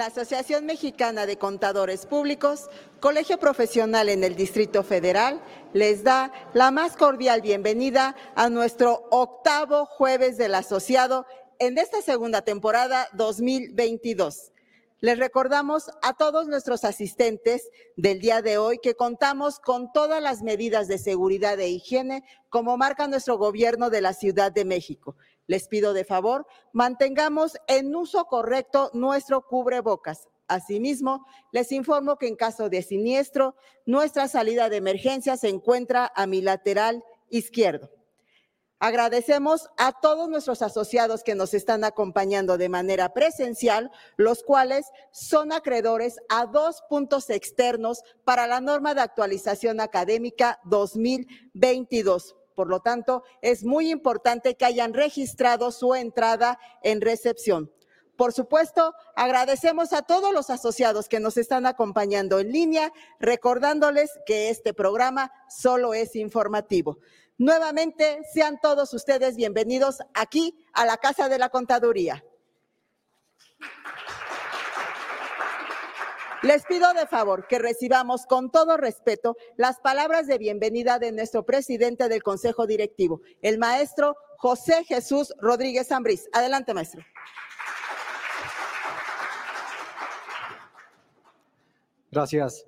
La Asociación Mexicana de Contadores Públicos, Colegio Profesional en el Distrito Federal, les da la más cordial bienvenida a nuestro octavo jueves del asociado en esta segunda temporada 2022. Les recordamos a todos nuestros asistentes del día de hoy que contamos con todas las medidas de seguridad e higiene como marca nuestro gobierno de la Ciudad de México. Les pido de favor, mantengamos en uso correcto nuestro cubrebocas. Asimismo, les informo que en caso de siniestro, nuestra salida de emergencia se encuentra a mi lateral izquierdo. Agradecemos a todos nuestros asociados que nos están acompañando de manera presencial, los cuales son acreedores a dos puntos externos para la norma de actualización académica 2022. Por lo tanto, es muy importante que hayan registrado su entrada en recepción. Por supuesto, agradecemos a todos los asociados que nos están acompañando en línea, recordándoles que este programa solo es informativo. Nuevamente, sean todos ustedes bienvenidos aquí a la Casa de la Contaduría. Les pido de favor que recibamos con todo respeto las palabras de bienvenida de nuestro presidente del Consejo Directivo, el maestro José Jesús Rodríguez Ambrís. Adelante, maestro. Gracias.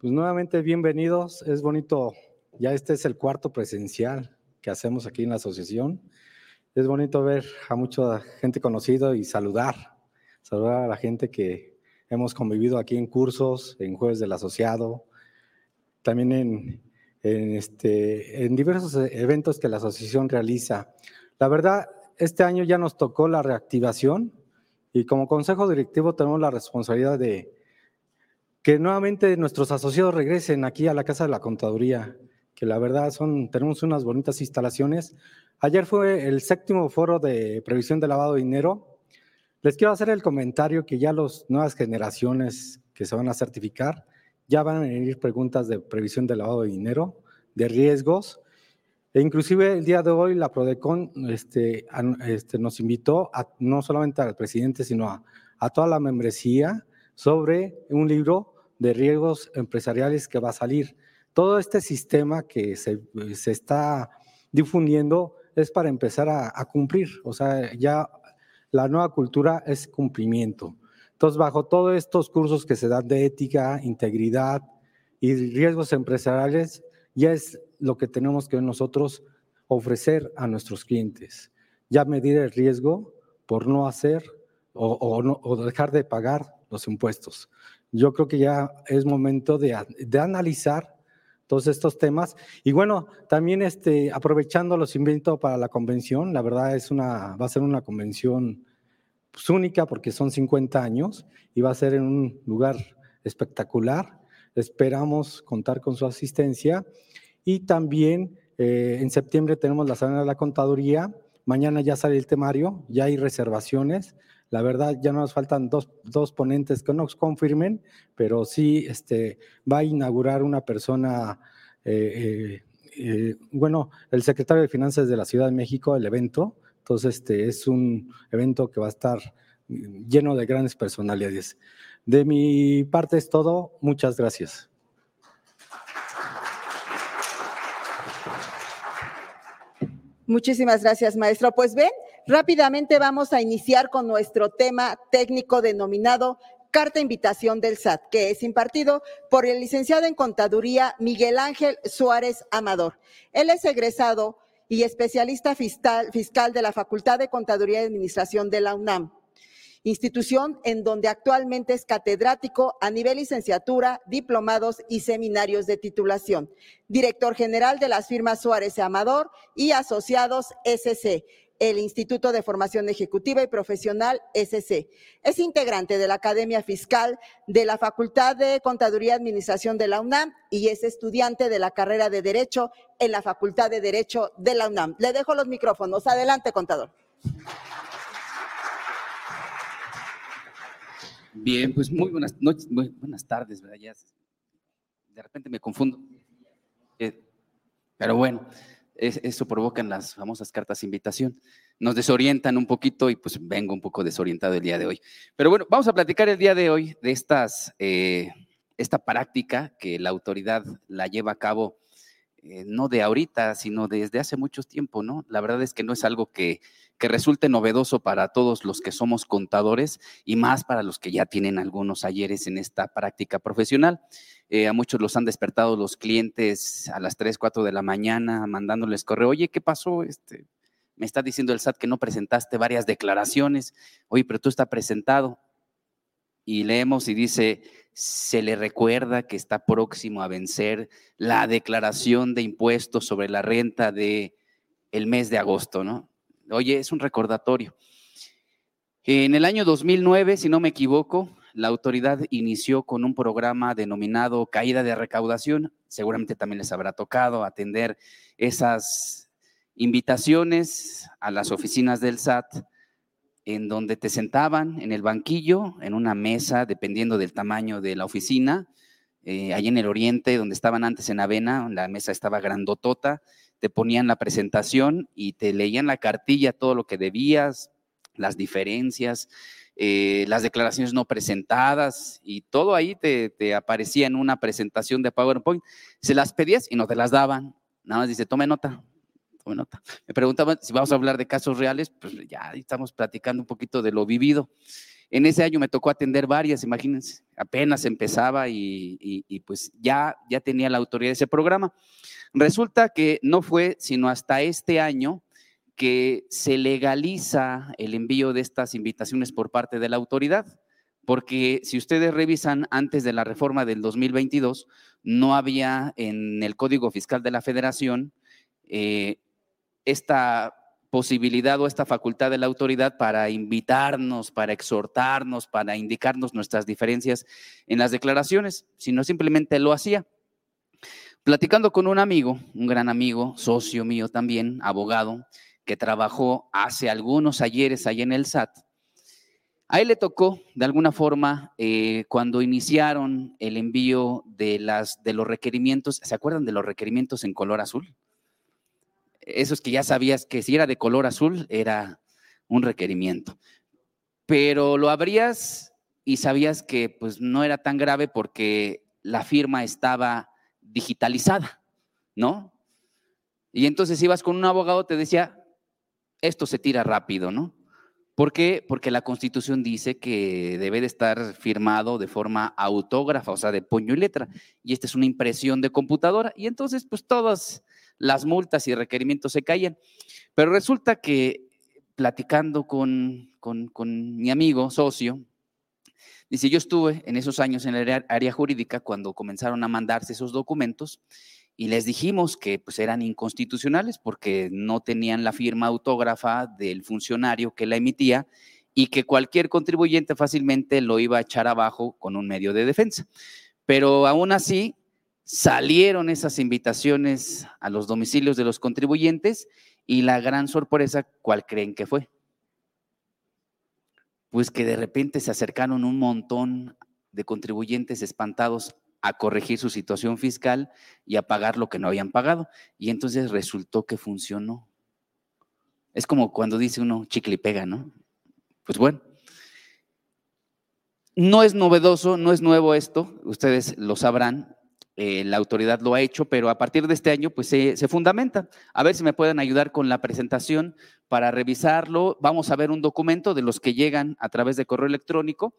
Pues nuevamente bienvenidos. Es bonito, ya este es el cuarto presencial que hacemos aquí en la asociación. Es bonito ver a mucha gente conocida y saludar, saludar a la gente que Hemos convivido aquí en cursos, en Jueves del Asociado, también en, este, en diversos eventos que la asociación realiza. La verdad, este año ya nos tocó la reactivación y como consejo directivo tenemos la responsabilidad de que nuevamente nuestros asociados regresen aquí a la Casa de la Contaduría, que la verdad son, tenemos unas bonitas instalaciones. Ayer fue el séptimo foro de previsión de lavado de dinero les quiero hacer el comentario que ya las nuevas generaciones que se van a certificar, ya van a venir preguntas de previsión de lavado de dinero, de riesgos, e inclusive el día de hoy la Prodecon este, este, nos invitó no solamente al presidente, sino a, a, toda la membresía sobre un libro de riesgos empresariales que va a salir. Todo este sistema que se, se está difundiendo es para empezar a, a, cumplir, o sea, ya la nueva cultura es cumplimiento. Entonces, bajo todos estos cursos que se dan de ética, integridad y riesgos empresariales, ya es lo que tenemos que nosotros ofrecer a nuestros clientes. Ya medir el riesgo por no hacer o, dejar de pagar los impuestos. Yo creo que ya es momento de analizar todos estos temas. Y bueno, también este, aprovechando los invito para la convención, la verdad es una, va a ser una convención pues, única porque son 50 años y va a ser en un lugar espectacular. Esperamos contar con su asistencia y también eh, en septiembre tenemos la Semana de la Contaduría. Mañana ya sale el temario, ya hay reservaciones. La verdad, ya nos faltan dos, dos ponentes que nos confirmen, pero sí este, va a inaugurar una persona, eh, eh, eh, bueno, el secretario de Finanzas de la Ciudad de México, el evento. Entonces, este es un evento que va a estar lleno de grandes personalidades. De mi parte es todo. Muchas gracias. Muchísimas gracias, maestro. Pues ven, Rápidamente vamos a iniciar con nuestro tema técnico denominado Carta Invitación del SAT, que es impartido por el licenciado en Contaduría Miguel Ángel Suárez Amador. Él es egresado y especialista fiscal, de la Facultad de Contaduría y Administración de la UNAM institución en donde actualmente es catedrático a nivel licenciatura, diplomados y seminarios de titulación, director general de las firmas Suárez Amador y asociados SC el Instituto de Formación Ejecutiva y Profesional SC. Es integrante de la Academia Fiscal de la Facultad de Contaduría y Administración de la UNAM y es estudiante de la carrera de Derecho en la Facultad de Derecho de la UNAM. Le dejo los micrófonos. Adelante, contador. Bien, pues muy buenas noches, muy buenas tardes, ¿verdad? De repente me confundo. Eh, pero bueno, eso provocan las famosas cartas invitación. Nos desorientan un poquito y pues vengo un poco desorientado el día de hoy. Pero bueno, vamos a platicar el día de hoy de estas, eh, esta práctica que la autoridad la lleva a cabo eh, no de ahorita, sino desde hace mucho tiempo, ¿no? La verdad es que no es algo que, que resulte novedoso para todos los que somos contadores y más para los que ya tienen algunos ayeres en esta práctica profesional. Eh, a muchos los han despertado los clientes a las 3, 4 de la mañana mandándoles correo, oye, ¿qué pasó? Este, me está diciendo el SAT que no presentaste varias declaraciones, oye, pero tú está presentado. Y leemos y dice, se le recuerda que está próximo a vencer la declaración de impuestos sobre la renta de el mes de agosto, ¿no? Oye, es un recordatorio. En el año 2009, si no me equivoco, la autoridad inició con un programa denominado caída de recaudación. Seguramente también les habrá tocado atender esas invitaciones a las oficinas del SAT en donde te sentaban en el banquillo, en una mesa, dependiendo del tamaño de la oficina, eh, allí en el oriente, donde estaban antes en Avena, la mesa estaba grandotota, te ponían la presentación y te leían la cartilla, todo lo que debías, las diferencias, eh, las declaraciones no presentadas y todo ahí te, te, aparecía en una presentación de PowerPoint. Se las pedías y no te las daban. Nada más dice, tome nota, me preguntaban si vamos a hablar de casos reales, pues ya estamos platicando un poquito de lo vivido. En ese año me tocó atender varias, imagínense, apenas empezaba y, pues ya, ya tenía la autoridad de ese programa. Resulta que no fue sino hasta este año que se legaliza el envío de estas invitaciones por parte de la autoridad, porque si ustedes revisan antes de la reforma del 2022, no había en el Código Fiscal de la Federación eh, esta posibilidad o esta facultad de la autoridad para invitarnos, para exhortarnos, para indicarnos nuestras diferencias en las declaraciones, sino simplemente lo hacía. Platicando con un amigo, un gran amigo, socio mío también, abogado, que trabajó hace algunos ayeres allá en el SAT, a él le tocó, de alguna forma, eh, cuando iniciaron el envío de, las, de los requerimientos, ¿se acuerdan de los requerimientos en color azul? Esos que ya sabías que si era de color azul era un requerimiento. Pero lo abrías y sabías que pues no era tan grave porque la firma estaba digitalizada, ¿no? Y entonces ibas con un abogado, te decía, esto se tira rápido, ¿no? ¿Por qué? Porque la constitución dice que debe de estar firmado de forma autógrafa, o sea, de puño y letra. Y esta es una impresión de computadora. Y entonces, pues todas las multas y requerimientos se caían. Pero resulta que platicando con, mi amigo, socio, dice, yo estuve en esos años en el área, jurídica cuando comenzaron a mandarse esos documentos y les dijimos que pues, eran inconstitucionales porque no tenían la firma autógrafa del funcionario que la emitía y que cualquier contribuyente fácilmente lo iba a echar abajo con un medio de defensa. Pero aún así, salieron esas invitaciones a los domicilios de los contribuyentes y la gran sorpresa, ¿cuál creen que fue? Pues que de repente se acercaron un montón de contribuyentes espantados a corregir su situación fiscal y a pagar lo que no habían pagado. Y entonces resultó que funcionó. Es como cuando dice uno chicle y pega, ¿no? Pues bueno. No es novedoso, no es nuevo esto, ustedes lo sabrán, eh, la autoridad lo ha hecho, pero a partir de este año pues se, fundamenta. A ver si me pueden ayudar con la presentación para revisarlo. Vamos a ver un documento de los que llegan a través de correo electrónico.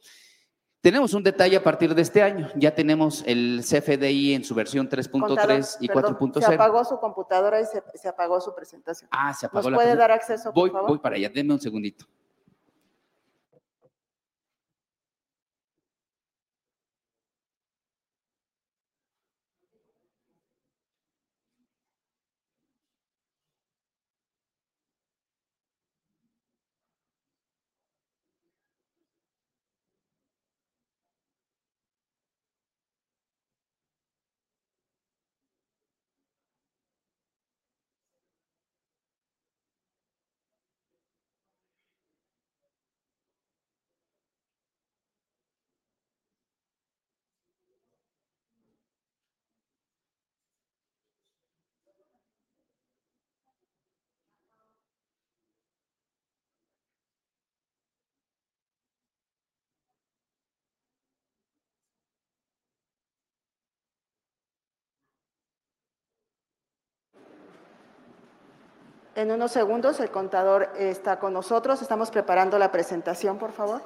Tenemos un detalle a partir de este año. Ya tenemos el CFDI en su versión 3.3 y 4.0. Se apagó su computadora y se, apagó su presentación. Ah, se apagó ¿Nos puede dar acceso, por voy, favor? Voy para allá, denme un segundito. En unos segundos el contador está con nosotros. Estamos preparando la presentación, por favor.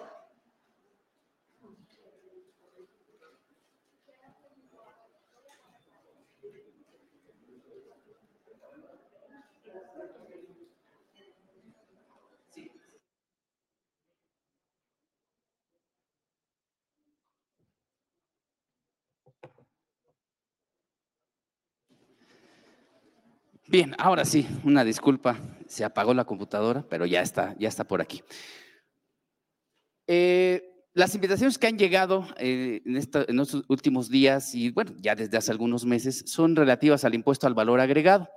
Bien, ahora sí, una disculpa, se apagó la computadora, pero ya está, ya está por aquí. Eh, las invitaciones que han llegado eh, en, en estos últimos días y bueno, ya desde hace algunos meses son relativas al impuesto al valor agregado.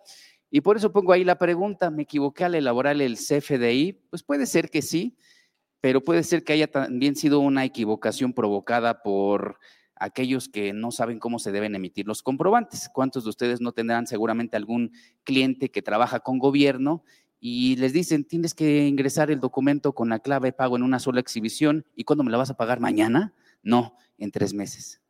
Y por eso pongo ahí la pregunta, ¿me equivoqué al elaborar el CFDI? Pues puede ser que sí, pero puede ser que haya también sido una equivocación provocada por aquellos que no saben cómo se deben emitir los comprobantes. ¿Cuántos de ustedes no tendrán seguramente algún cliente que trabaja con gobierno y les dicen, tienes que ingresar el documento con la clave pago en una sola exhibición y cuándo me la vas a pagar mañana? No, en tres meses.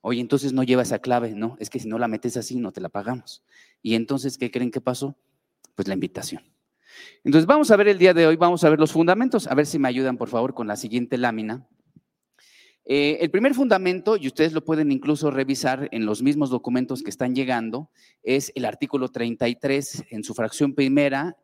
Oye, entonces no lleva esa clave, no, es que si no la metes así no te la pagamos. Y entonces, ¿qué creen que pasó? Pues la invitación. Entonces, vamos a ver el día de hoy, vamos a ver los fundamentos, a ver si me ayudan por favor con la siguiente lámina. Eh, el primer fundamento, y ustedes lo pueden incluso revisar en los mismos documentos que están llegando, es el artículo 33 en su fracción primera,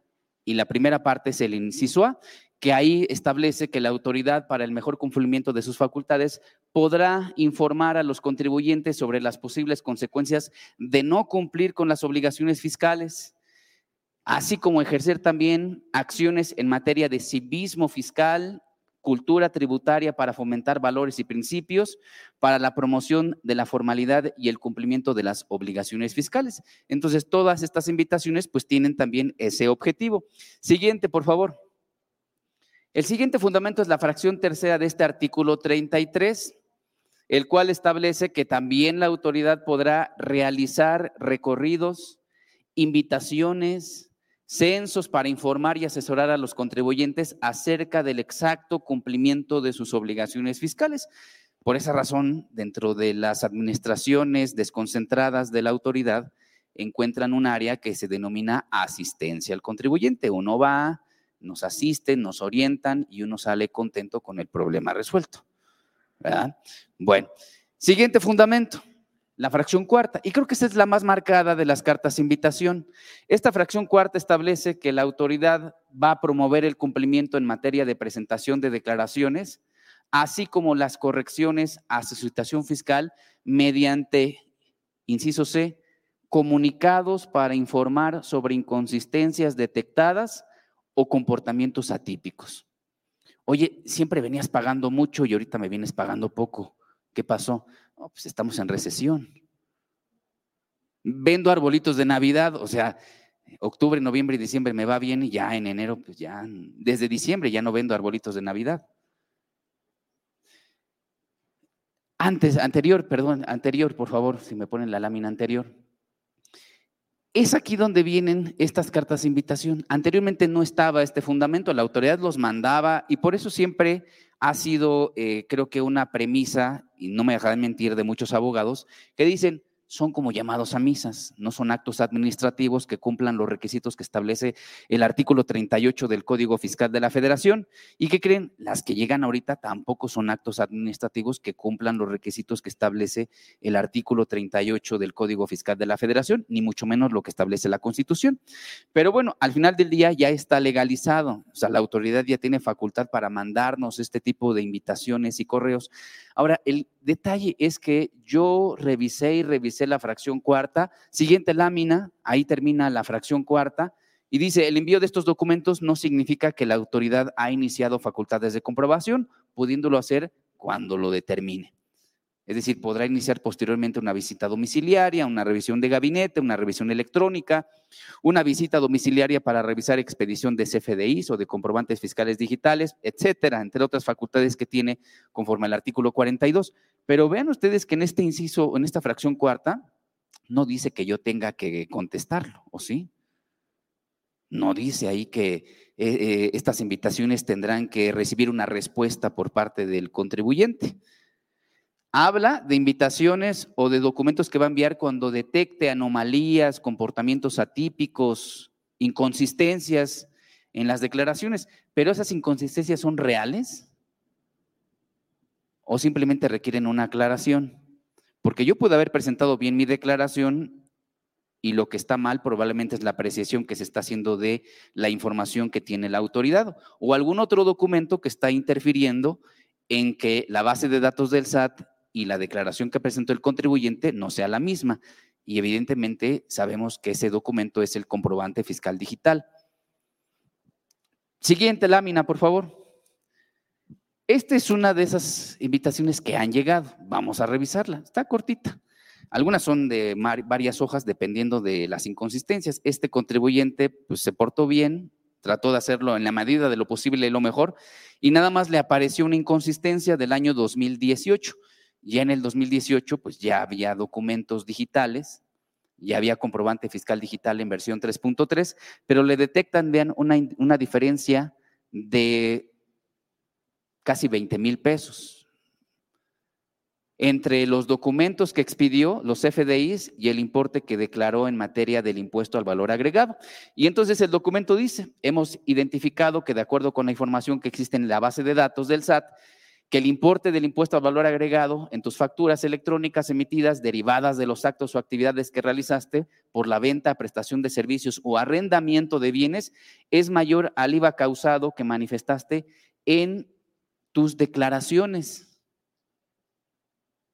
y la primera parte es el inciso A, que ahí establece que la autoridad para el mejor cumplimiento de sus facultades podrá informar a los contribuyentes sobre las posibles consecuencias de no cumplir con las obligaciones fiscales, así como ejercer también acciones en materia de civismo fiscal, cultura tributaria para fomentar valores y principios, para la promoción de la formalidad y el cumplimiento de las obligaciones fiscales. Entonces, todas estas invitaciones pues tienen también ese objetivo. Siguiente, por favor. El siguiente fundamento es la fracción tercera de este artículo 33, el cual establece que también la autoridad podrá realizar recorridos, invitaciones, censos para informar y asesorar a los contribuyentes acerca del exacto cumplimiento de sus obligaciones fiscales. Por esa razón, dentro de las administraciones desconcentradas de la autoridad, encuentran un área que se denomina asistencia al contribuyente. Uno va, nos asisten, nos orientan y uno sale contento con el problema resuelto. Bueno, siguiente fundamento la fracción cuarta. Y creo que esa es la más marcada de las cartas de invitación. Esta fracción cuarta establece que la autoridad va a promover el cumplimiento en materia de presentación de declaraciones, así como las correcciones a su situación fiscal mediante, inciso C, comunicados para informar sobre inconsistencias detectadas o comportamientos atípicos. Oye, siempre venías pagando mucho y ahorita me vienes pagando poco. ¿Qué pasó? Pues estamos en recesión. Vendo arbolitos de Navidad, o sea, octubre, noviembre y diciembre me va bien y ya en enero, pues ya, desde diciembre ya no vendo arbolitos de Navidad. Antes, anterior, perdón, anterior, por favor, si me ponen la lámina anterior. Es aquí donde vienen estas cartas de invitación. Anteriormente no estaba este fundamento, la autoridad los mandaba y por eso siempre ha sido, eh, creo que, una premisa, y no me dejarán mentir, de muchos abogados, que dicen, son como llamados a misas, no son actos administrativos que cumplan los requisitos que establece el artículo 38 del Código Fiscal de la Federación. ¿Y que creen? Las que llegan ahorita tampoco son actos administrativos que cumplan los requisitos que establece el artículo 38 del Código Fiscal de la Federación, ni mucho menos lo que establece la Constitución. Pero bueno, al final del día ya está legalizado, o sea, la autoridad ya tiene facultad para mandarnos este tipo de invitaciones y correos. Ahora, el detalle es que yo revisé y revisé la fracción cuarta. Siguiente lámina, ahí termina la fracción cuarta. Y dice, el envío de estos documentos no significa que la autoridad ha iniciado facultades de comprobación, pudiéndolo hacer cuando lo determine. Es decir, podrá iniciar posteriormente una visita domiciliaria, una revisión de gabinete, una revisión electrónica, una visita domiciliaria para revisar expedición de CFDIs o de comprobantes fiscales digitales, etcétera, entre otras facultades que tiene conforme al artículo 42. Pero vean ustedes que en este inciso, en esta fracción cuarta, no dice que yo tenga que contestarlo, ¿o sí? No dice ahí que eh, eh, estas invitaciones tendrán que recibir una respuesta por parte del contribuyente. Habla de invitaciones o de documentos que va a enviar cuando detecte anomalías, comportamientos atípicos inconsistencias en las declaraciones, pero esas inconsistencias son reales o simplemente requieren una aclaración. Porque yo puedo haber presentado bien mi declaración y lo que está mal probablemente es la apreciación que se está haciendo de la información que tiene la autoridad o algún otro documento que está interfiriendo en que la base de datos del SAT y la declaración que presentó el contribuyente no sea la misma. Y evidentemente sabemos que ese documento es el comprobante fiscal digital. Siguiente lámina, por favor. Esta es una de esas invitaciones que han llegado. Vamos a revisarla. Está cortita. Algunas son de varias hojas dependiendo de las inconsistencias. Este contribuyente pues, se portó bien, trató de hacerlo en la medida de lo posible lo mejor y nada más le apareció una inconsistencia del año 2018. Ya en el 2018 pues ya había documentos digitales, ya había comprobante fiscal digital en versión 3.3, pero le detectan, vean, una, diferencia de casi 20 mil pesos entre los documentos que expidió, los FDIs y el importe que declaró en materia del impuesto al valor agregado. Y entonces el documento dice, hemos identificado que de acuerdo con la información que existe en la base de datos del SAT, que el importe del impuesto al valor agregado en tus facturas electrónicas emitidas derivadas de los actos o actividades que realizaste por la venta, prestación de servicios o arrendamiento de bienes es mayor al IVA causado que manifestaste en tus declaraciones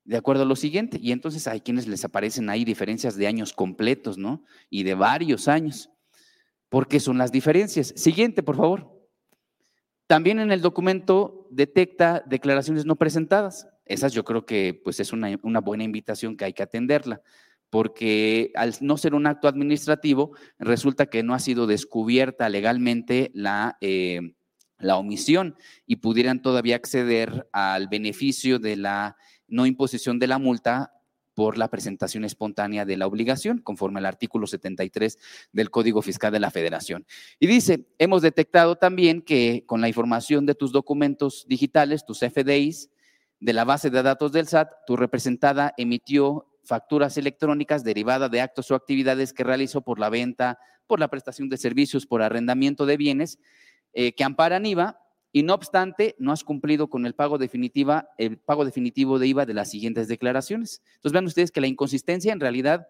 de acuerdo a lo siguiente. Y entonces hay quienes les aparecen ahí diferencias de años completos, ¿no? Y de varios años. ¿Por qué son las diferencias? Siguiente, por favor. También en el documento detecta declaraciones no presentadas. Esas yo creo que pues es una, buena invitación que hay que atenderla, porque al no ser un acto administrativo, resulta que no ha sido descubierta legalmente la, eh, la omisión y pudieran todavía acceder al beneficio de la no imposición de la multa por la presentación espontánea de la obligación, conforme al artículo 73 del Código Fiscal de la Federación. Y dice, hemos detectado también que con la información de tus documentos digitales, tus FDIs, de la base de datos del SAT, tu representada emitió facturas electrónicas derivadas de actos o actividades que realizó por la venta, por la prestación de servicios, por arrendamiento de bienes, eh, que amparan IVA y no obstante, no has cumplido con el pago, definitiva, el pago definitivo de IVA de las siguientes declaraciones. Entonces vean ustedes que la inconsistencia en realidad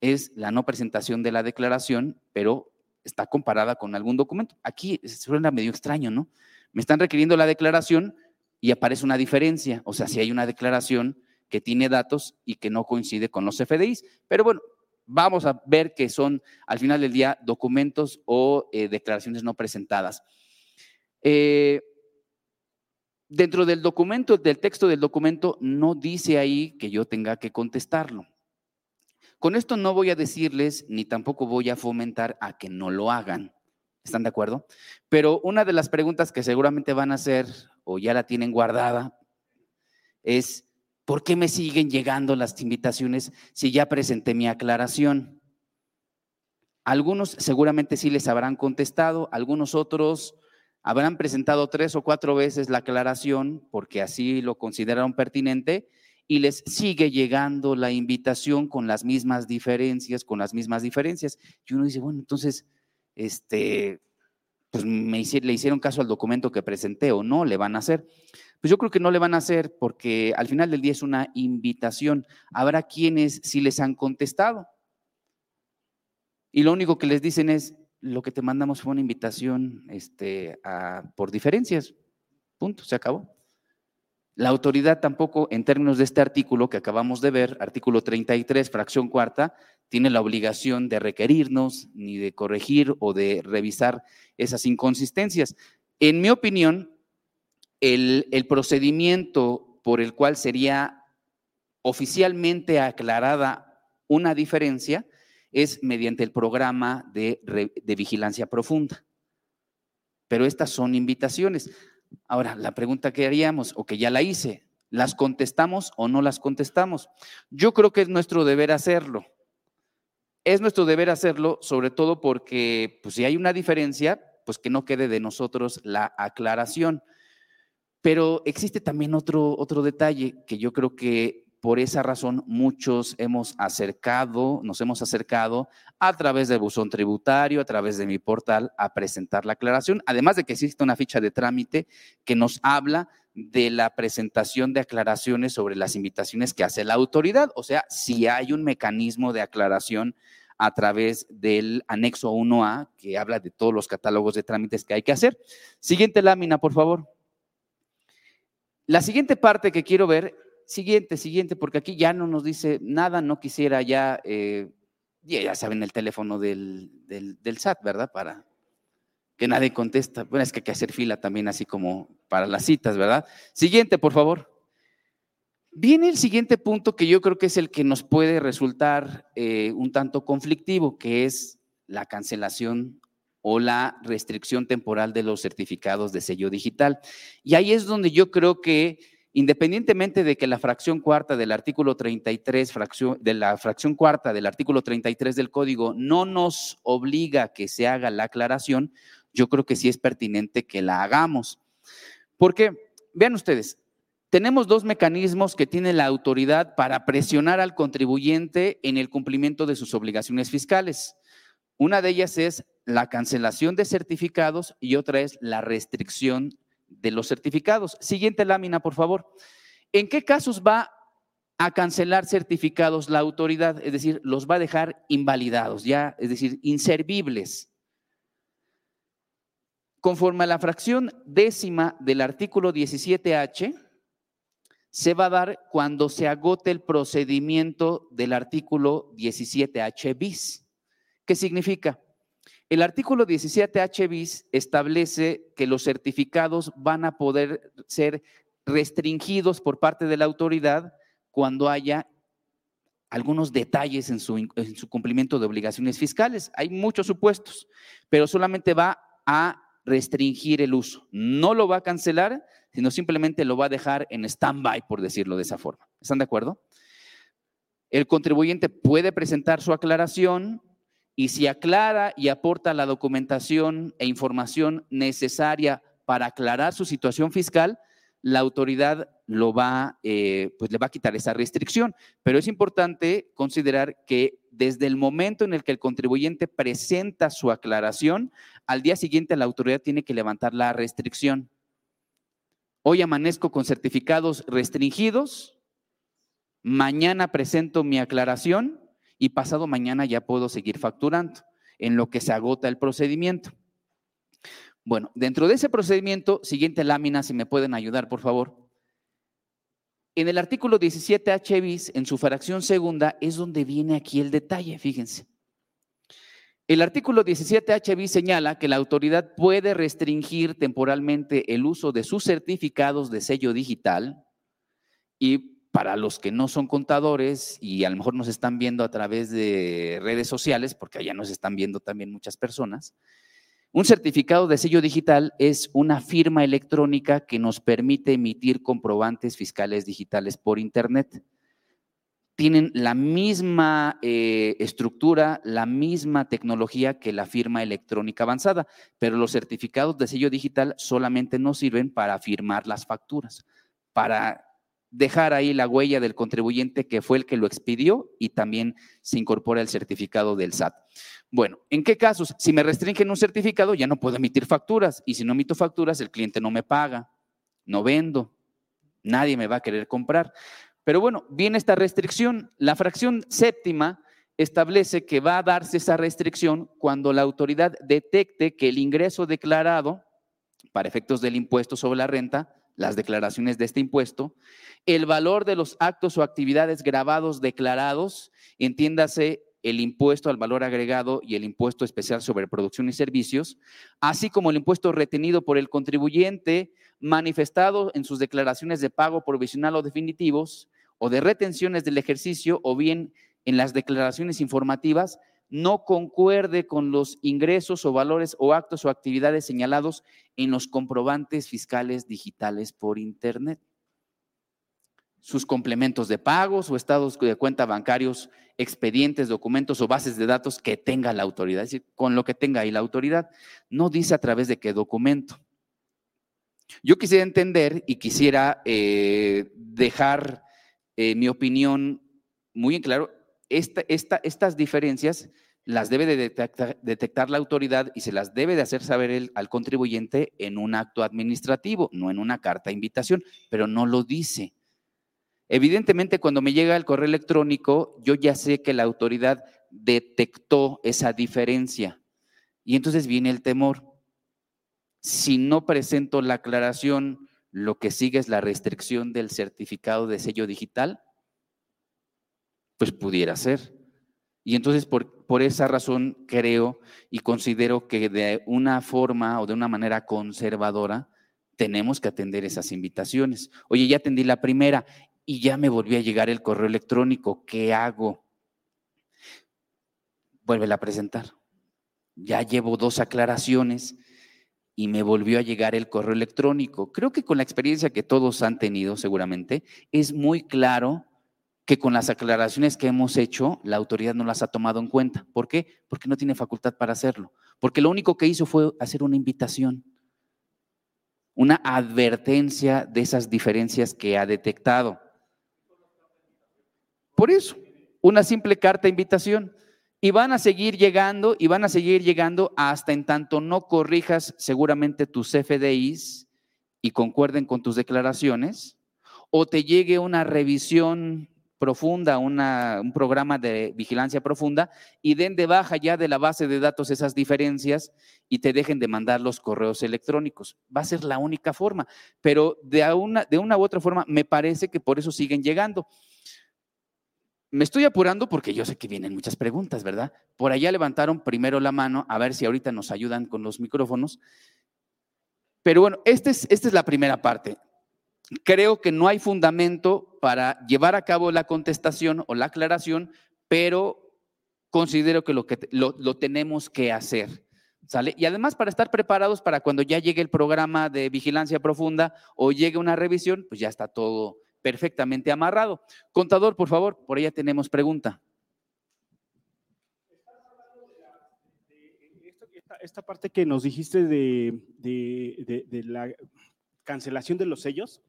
es la no presentación de la declaración, pero está comparada con algún documento. Aquí suena medio extraño, ¿no? Me están requiriendo la declaración y aparece una diferencia, o sea, si hay una declaración que tiene datos y que no coincide con los FDIs, pero bueno, vamos a ver que son al final del día documentos o eh, declaraciones no presentadas. Eh, dentro del documento, del texto del documento, no dice ahí que yo tenga que contestarlo. Con esto no voy a decirles ni tampoco voy a fomentar a que no lo hagan. ¿Están de acuerdo? Pero una de las preguntas que seguramente van a hacer o ya la tienen guardada es, ¿por qué me siguen llegando las invitaciones si ya presenté mi aclaración? Algunos seguramente sí les habrán contestado, algunos otros habrán presentado tres o cuatro veces la aclaración porque así lo consideraron pertinente y les sigue llegando la invitación con las mismas diferencias, con las mismas diferencias. Y uno dice, bueno, entonces, este, pues me le hicieron caso al documento que presenté o no, le van a hacer. Pues yo creo que no le van a hacer porque al final del día es una invitación. Habrá quienes sí les han contestado. Y lo único que les dicen es, lo que te mandamos fue una invitación este, por diferencias. Punto, se acabó. La autoridad tampoco, en términos de este artículo que acabamos de ver, artículo 33, fracción cuarta, tiene la obligación de requerirnos, ni de corregir o de revisar esas inconsistencias. En mi opinión, el, el procedimiento por el cual sería oficialmente aclarada una diferencia es mediante el programa de, vigilancia profunda. Pero estas son invitaciones. Ahora, la pregunta que haríamos, o que ya la hice, ¿las contestamos o no las contestamos? Yo creo que es nuestro deber hacerlo. Es nuestro deber hacerlo, sobre todo porque pues, si hay una diferencia, pues que no quede de nosotros la aclaración. Pero existe también otro, otro detalle que yo creo que por esa razón muchos hemos acercado, nos hemos acercado a través del buzón tributario, a través de mi portal, a presentar la aclaración, además de que existe una ficha de trámite que nos habla de la presentación de aclaraciones sobre las invitaciones que hace la autoridad, o sea, si hay un mecanismo de aclaración a través del anexo 1A que habla de todos los catálogos de trámites que hay que hacer. Siguiente lámina, por favor. La siguiente parte que quiero ver Siguiente, siguiente, porque aquí ya no nos dice nada, no quisiera ya, eh, ya saben el teléfono del, del, SAT, ¿verdad? Para que nadie contesta. Bueno, es que hay que hacer fila también así como para las citas, ¿verdad? Siguiente, por favor. Viene el siguiente punto que yo creo que es el que nos puede resultar eh, un tanto conflictivo, que es la cancelación o la restricción temporal de los certificados de sello digital. Y ahí es donde yo creo que Independientemente de que la fracción cuarta del artículo 33, fracción, de la fracción cuarta del artículo 33 del código no nos obliga a que se haga la aclaración, yo creo que sí es pertinente que la hagamos. Porque, vean ustedes, tenemos dos mecanismos que tiene la autoridad para presionar al contribuyente en el cumplimiento de sus obligaciones fiscales. Una de ellas es la cancelación de certificados y otra es la restricción de los certificados. Siguiente lámina, por favor. ¿En qué casos va a cancelar certificados la autoridad? Es decir, los va a dejar invalidados, ya, es decir, inservibles. Conforme a la fracción décima del artículo 17H, se va a dar cuando se agote el procedimiento del artículo 17H bis. ¿Qué significa? El artículo 17H bis establece que los certificados van a poder ser restringidos por parte de la autoridad cuando haya algunos detalles en su, en su, cumplimiento de obligaciones fiscales. Hay muchos supuestos, pero solamente va a restringir el uso. No lo va a cancelar, sino simplemente lo va a dejar en stand-by, por decirlo de esa forma. ¿Están de acuerdo? El contribuyente puede presentar su aclaración y si aclara y aporta la documentación e información necesaria para aclarar su situación fiscal, la autoridad lo va, eh, pues le va a quitar esa restricción. Pero es importante considerar que desde el momento en el que el contribuyente presenta su aclaración, al día siguiente la autoridad tiene que levantar la restricción. Hoy amanezco con certificados restringidos, mañana presento mi aclaración y pasado mañana ya puedo seguir facturando en lo que se agota el procedimiento. Bueno, dentro de ese procedimiento, siguiente lámina, si me pueden ayudar, por favor. En el artículo 17H bis, en su fracción segunda, es donde viene aquí el detalle, fíjense. El artículo 17H bis señala que la autoridad puede restringir temporalmente el uso de sus certificados de sello digital y para los que no son contadores y a lo mejor nos están viendo a través de redes sociales, porque allá nos están viendo también muchas personas, un certificado de sello digital es una firma electrónica que nos permite emitir comprobantes fiscales digitales por Internet. Tienen la misma eh, estructura, la misma tecnología que la firma electrónica avanzada, pero los certificados de sello digital solamente nos sirven para firmar las facturas, para dejar ahí la huella del contribuyente que fue el que lo expidió y también se incorpora el certificado del SAT. Bueno, ¿en qué casos? Si me restringen un certificado, ya no puedo emitir facturas y si no emito facturas, el cliente no me paga, no vendo, nadie me va a querer comprar. Pero bueno, viene esta restricción. La fracción séptima establece que va a darse esa restricción cuando la autoridad detecte que el ingreso declarado para efectos del impuesto sobre la renta las declaraciones de este impuesto, el valor de los actos o actividades grabados declarados, entiéndase el impuesto al valor agregado y el impuesto especial sobre producción y servicios, así como el impuesto retenido por el contribuyente manifestado en sus declaraciones de pago provisional o definitivos o de retenciones del ejercicio o bien en las declaraciones informativas no concuerde con los ingresos o valores o actos o actividades señalados en los comprobantes fiscales digitales por Internet. Sus complementos de pagos o estados de cuenta bancarios, expedientes, documentos o bases de datos que tenga la autoridad, es decir, con lo que tenga ahí la autoridad. No dice a través de qué documento. Yo quisiera entender y quisiera eh, dejar eh, mi opinión muy en claro, estas diferencias las debe de detectar, la autoridad y se las debe de hacer saber al contribuyente en un acto administrativo, no en una carta de invitación, pero no lo dice. Evidentemente, cuando me llega el correo electrónico, yo ya sé que la autoridad detectó esa diferencia. Y entonces viene el temor. Si no presento la aclaración, lo que sigue es la restricción del certificado de sello digital, pues pudiera ser. Y entonces por, por, esa razón creo y considero que de una forma o de una manera conservadora tenemos que atender esas invitaciones. Oye, ya atendí la primera y ya me volvió a llegar el correo electrónico. ¿Qué hago? Vuelve a presentar. Ya llevo dos aclaraciones y me volvió a llegar el correo electrónico. Creo que con la experiencia que todos han tenido seguramente, es muy claro que con las aclaraciones que hemos hecho, la autoridad no las ha tomado en cuenta. ¿Por qué? Porque no tiene facultad para hacerlo. Porque lo único que hizo fue hacer una invitación, una advertencia de esas diferencias que ha detectado. Por eso, una simple carta de invitación. Y van a seguir llegando y van a seguir llegando hasta en tanto no corrijas seguramente tus FDIs y concuerden con tus declaraciones, o te llegue una revisión profunda, un programa de vigilancia profunda y den de baja ya de la base de datos esas diferencias y te dejen de mandar los correos electrónicos. Va a ser la única forma, pero de una, de una u otra forma me parece que por eso siguen llegando. Me estoy apurando porque yo sé que vienen muchas preguntas, ¿verdad? Por allá levantaron primero la mano, a ver si ahorita nos ayudan con los micrófonos. Pero bueno, esta es, esta es la primera parte creo que no hay fundamento para llevar a cabo la contestación o la aclaración, pero considero que lo, que lo, tenemos que hacer. ¿Sale? Y además para estar preparados para cuando ya llegue el programa de vigilancia profunda o llegue una revisión, pues ya está todo perfectamente amarrado. Contador, por favor, por ella tenemos pregunta. Esta, parte que nos dijiste de, de la cancelación de los sellos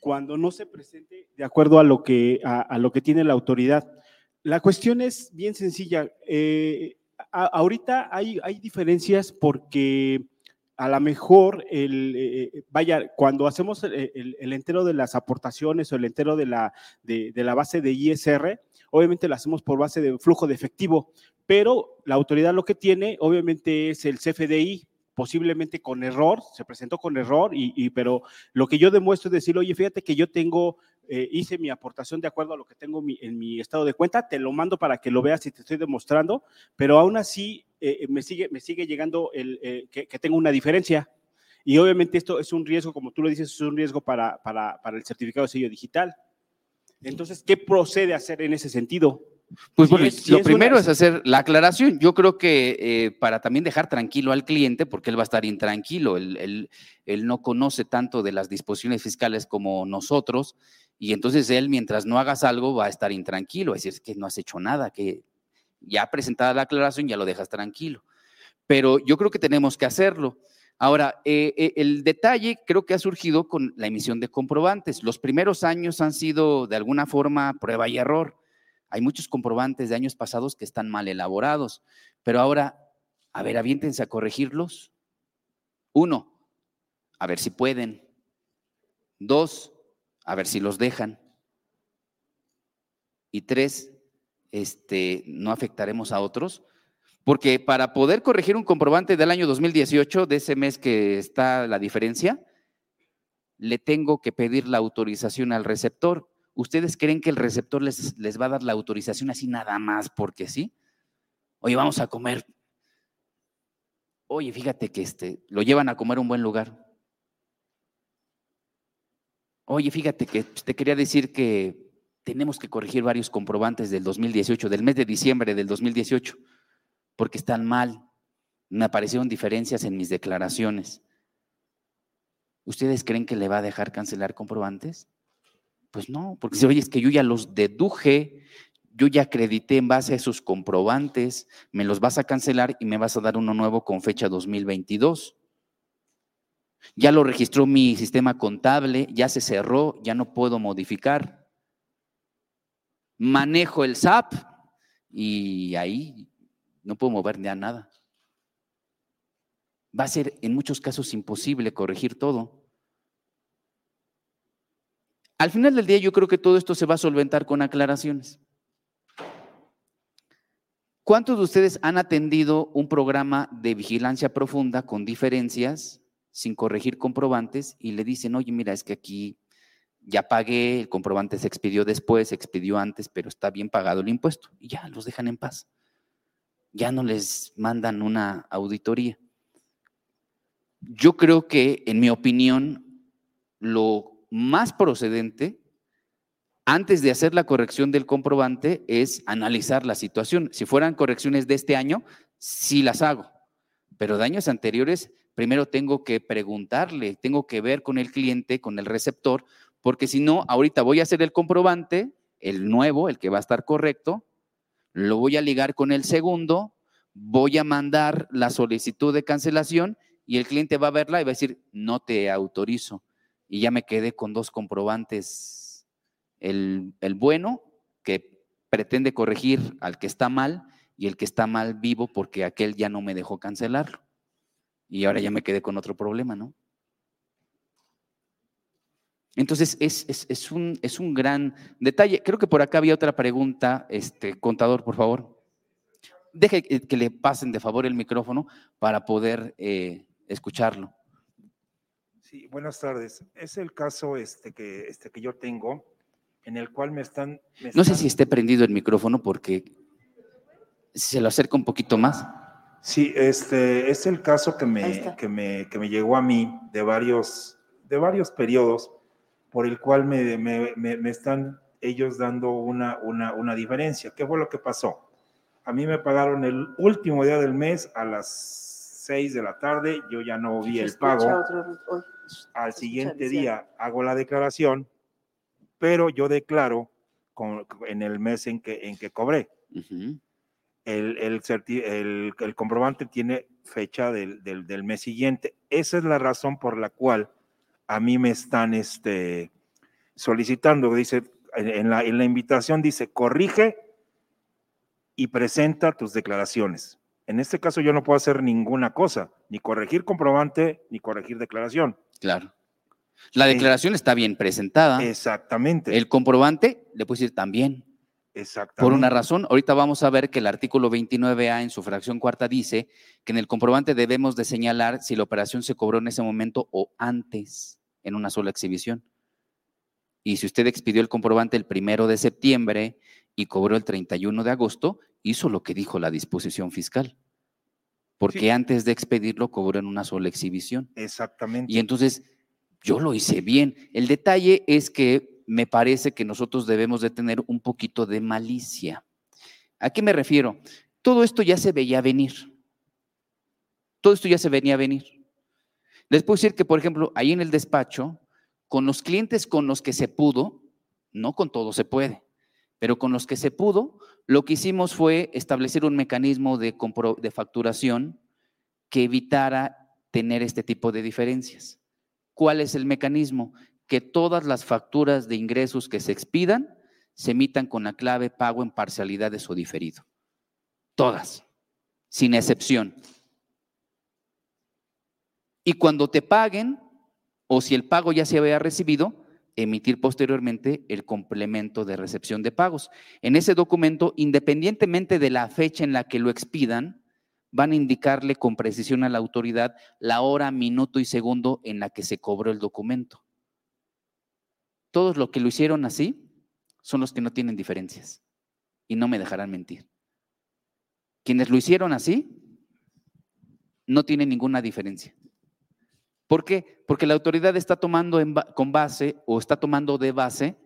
cuando no se presente de acuerdo a lo que, a, lo que tiene la autoridad. La cuestión es bien sencilla. Eh, ahorita hay, hay diferencias porque a lo mejor, el, eh, vaya, cuando hacemos el, entero de las aportaciones o el entero de la, de, de la base de ISR, obviamente lo hacemos por base de flujo de efectivo, pero la autoridad lo que tiene, obviamente, es el CFDI, posiblemente con error, se presentó con error, y, pero lo que yo demuestro es decir, oye, fíjate que yo tengo, eh, hice mi aportación de acuerdo a lo que tengo en mi estado de cuenta, te lo mando para que lo veas y te estoy demostrando, pero aún así eh, me, sigue, me sigue llegando el, eh, que, tengo una diferencia. Y obviamente esto es un riesgo, como tú lo dices, es un riesgo para, para, para el certificado de sello digital. Entonces, ¿qué procede a hacer en ese sentido? Pues bueno, lo primero es hacer la aclaración. Yo creo que eh, para también dejar tranquilo al cliente, porque él va a estar intranquilo, él, no conoce tanto de las disposiciones fiscales como nosotros, y entonces él, mientras no hagas algo, va a estar intranquilo, es decir, que no has hecho nada, que ya presentada la aclaración ya lo dejas tranquilo. Pero yo creo que tenemos que hacerlo. Ahora, eh, eh, el detalle creo que ha surgido con la emisión de comprobantes. Los primeros años han sido de alguna forma prueba y error hay muchos comprobantes de años pasados que están mal elaborados, pero ahora, a ver, aviéntense a corregirlos. Uno, a ver si pueden. Dos, a ver si los dejan. Y tres, este, no afectaremos a otros. Porque para poder corregir un comprobante del año 2018, de ese mes que está la diferencia, le tengo que pedir la autorización al receptor. ¿Ustedes creen que el receptor les, les va a dar la autorización así nada más porque sí? Oye, vamos a comer. Oye, fíjate que este, lo llevan a comer a un buen lugar. Oye, fíjate que te quería decir que tenemos que corregir varios comprobantes del 2018, del mes de diciembre del 2018, porque están mal. Me aparecieron diferencias en mis declaraciones. ¿Ustedes creen que le va a dejar cancelar comprobantes? Pues no, porque si oye, es que yo ya los deduje, yo ya acredité en base a esos comprobantes, me los vas a cancelar y me vas a dar uno nuevo con fecha 2022. Ya lo registró mi sistema contable, ya se cerró, ya no puedo modificar. manejo el SAP y ahí no puedo mover ya nada. Va a ser en muchos casos imposible corregir todo. Al final del día yo creo que todo esto se va a solventar con aclaraciones. ¿Cuántos de ustedes han atendido un programa de vigilancia profunda con diferencias, sin corregir comprobantes, y le dicen, oye, mira, es que aquí ya pagué, el comprobante se expidió después, se expidió antes, pero está bien pagado el impuesto, y ya los dejan en paz. Ya no les mandan una auditoría. Yo creo que, en mi opinión, lo más procedente antes de hacer la corrección del comprobante es analizar la situación. Si fueran correcciones de este año, sí las hago, pero de años anteriores, primero tengo que preguntarle, tengo que ver con el cliente, con el receptor, porque si no, ahorita voy a hacer el comprobante, el nuevo, el que va a estar correcto, lo voy a ligar con el segundo, voy a mandar la solicitud de cancelación y el cliente va a verla y va a decir, no te autorizo. Y ya me quedé con dos comprobantes el, bueno que pretende corregir al que está mal y el que está mal vivo porque aquel ya no me dejó cancelarlo. Y ahora ya me quedé con otro problema, ¿no? Entonces, es, un, es, un, gran detalle. Creo que por acá había otra pregunta, este contador, por favor. Deje que le pasen de favor el micrófono para poder eh, escucharlo. Sí, buenas tardes. Es el caso este que, este que yo tengo en el cual me están... no sé si esté prendido el micrófono porque se lo acerca un poquito más. Sí, este es el caso que me, que me, que me llegó a mí de varios, de varios periodos por el cual me, me, me están ellos dando una, una, una diferencia. ¿Qué fue lo que pasó? A mí me pagaron el último día del mes a las 6 de la tarde, yo ya no vi el pago. Al siguiente día hago la declaración pero yo declaro en el mes en que, en que cobré. el, el, comprobante tiene fecha del, del, mes siguiente. Esa es la razón por la cual a mí me están este, solicitando, dice, en la, en la invitación dice, corrige y presenta tus declaraciones. En este caso yo no puedo hacer ninguna cosa, ni corregir comprobante, ni corregir declaración. Claro. La declaración está bien presentada. Exactamente. El comprobante le puede decir también. Exactamente. Por una razón, ahorita vamos a ver que el artículo 29A en su fracción cuarta dice que en el comprobante debemos de señalar si la operación se cobró en ese momento o antes en una sola exhibición. Y si usted expidió el comprobante el primero de septiembre y cobró el 31 de agosto, hizo lo que dijo la disposición fiscal. Porque antes de expedirlo cobró en una sola exhibición. Exactamente. Y entonces yo lo hice bien. El detalle es que me parece que nosotros debemos de tener un poquito de malicia. ¿A qué me refiero? Todo esto ya se veía venir. Todo esto ya se venía a venir. Les puedo decir que, por ejemplo, ahí en el despacho, con los clientes con los que se pudo, no con todo se puede, pero con los que se pudo, lo que hicimos fue establecer un mecanismo de, de facturación que evitara tener este tipo de diferencias. ¿Cuál es el mecanismo? Que todas las facturas de ingresos que se expidan se emitan con la clave pago en parcialidades o diferido. Todas, sin excepción. Y cuando te paguen, o si el pago ya se había recibido, emitir posteriormente el complemento de recepción de pagos. En ese documento, independientemente de la fecha en la que lo expidan, van a indicarle con precisión a la autoridad la hora, minuto y segundo en la que se cobró el documento. Todos los que lo hicieron así son los que no tienen diferencias y no me dejarán mentir. Quienes lo hicieron así no tienen ninguna diferencia. ¿Por qué? Porque la autoridad está tomando con base o está tomando de base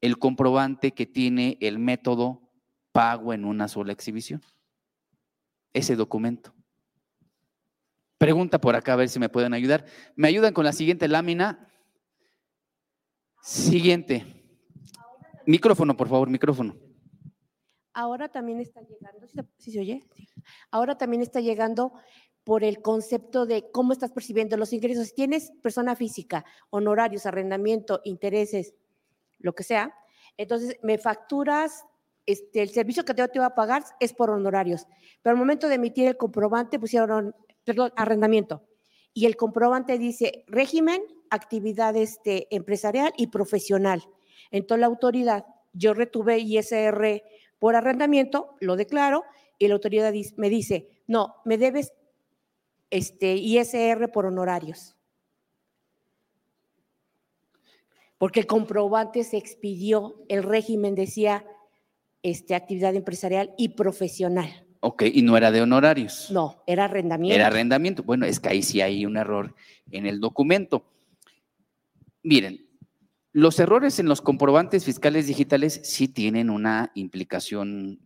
el comprobante que tiene el método pago en una sola exhibición ese documento. Pregunta por acá a ver si me pueden ayudar. ¿Me ayudan con la siguiente lámina? Siguiente. Micrófono, por favor, micrófono. Ahora también está llegando, ¿sí se oye? Ahora también está llegando por el concepto de cómo estás percibiendo los ingresos. Si tienes persona física, honorarios, arrendamiento, intereses, lo que sea, Entonces, me facturas, este, el servicio que te, te va a pagar es por honorarios, pero al momento de emitir el comprobante pusieron, perdón, arrendamiento. Y el comprobante dice régimen, actividad este, empresarial y profesional. Entonces, la autoridad, yo retuve ISR por arrendamiento, lo declaro, y la autoridad me dice, no, me debes este, ISR por honorarios. Porque el comprobante se expidió, el régimen decía este, actividad empresarial y profesional. Ok, y no era de honorarios. No, era arrendamiento. Era arrendamiento. Bueno, es que ahí sí hay un error en el documento. Miren, los errores en los comprobantes fiscales digitales sí tienen una implicación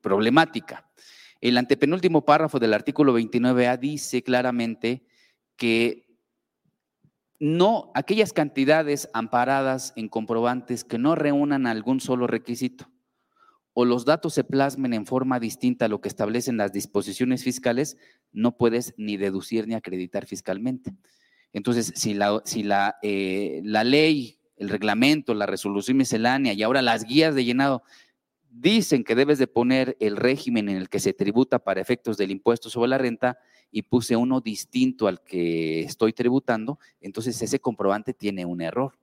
problemática. El antepenúltimo párrafo del artículo 29A dice claramente que no aquellas cantidades amparadas en comprobantes que no reúnan algún solo requisito o los datos se plasmen en forma distinta a lo que establecen las disposiciones fiscales, no puedes ni deducir ni acreditar fiscalmente. Entonces, si la, si la, eh, la ley, el reglamento, la resolución miscelánea y ahora las guías de llenado dicen que debes de poner el régimen en el que se tributa para efectos del impuesto sobre la renta y puse uno distinto al que estoy tributando, entonces ese comprobante tiene un error.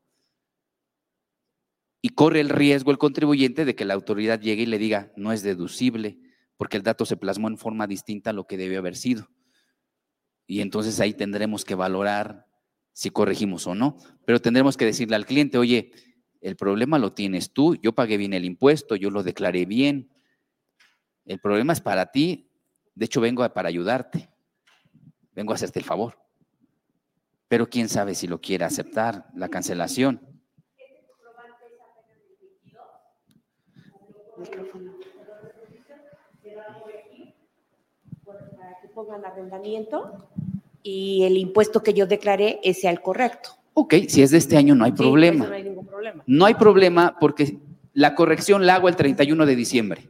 Y corre el riesgo el contribuyente de que la autoridad llegue y le diga, no es deducible, porque el dato se plasmó en forma distinta a lo que debió haber sido. Y entonces ahí tendremos que valorar si corregimos o no. Pero tendremos que decirle al cliente, oye, el problema lo tienes tú, yo pagué bien el impuesto, yo lo declaré bien. El problema es para ti, de hecho vengo para ayudarte, vengo a hacerte el favor. Pero quién sabe si lo quiere aceptar, la cancelación. pongan arrendamiento y el impuesto que yo declaré sea el correcto. Ok, si es de este año no hay problema. no hay ningún problema. No hay problema porque la corrección la hago el 31 de diciembre.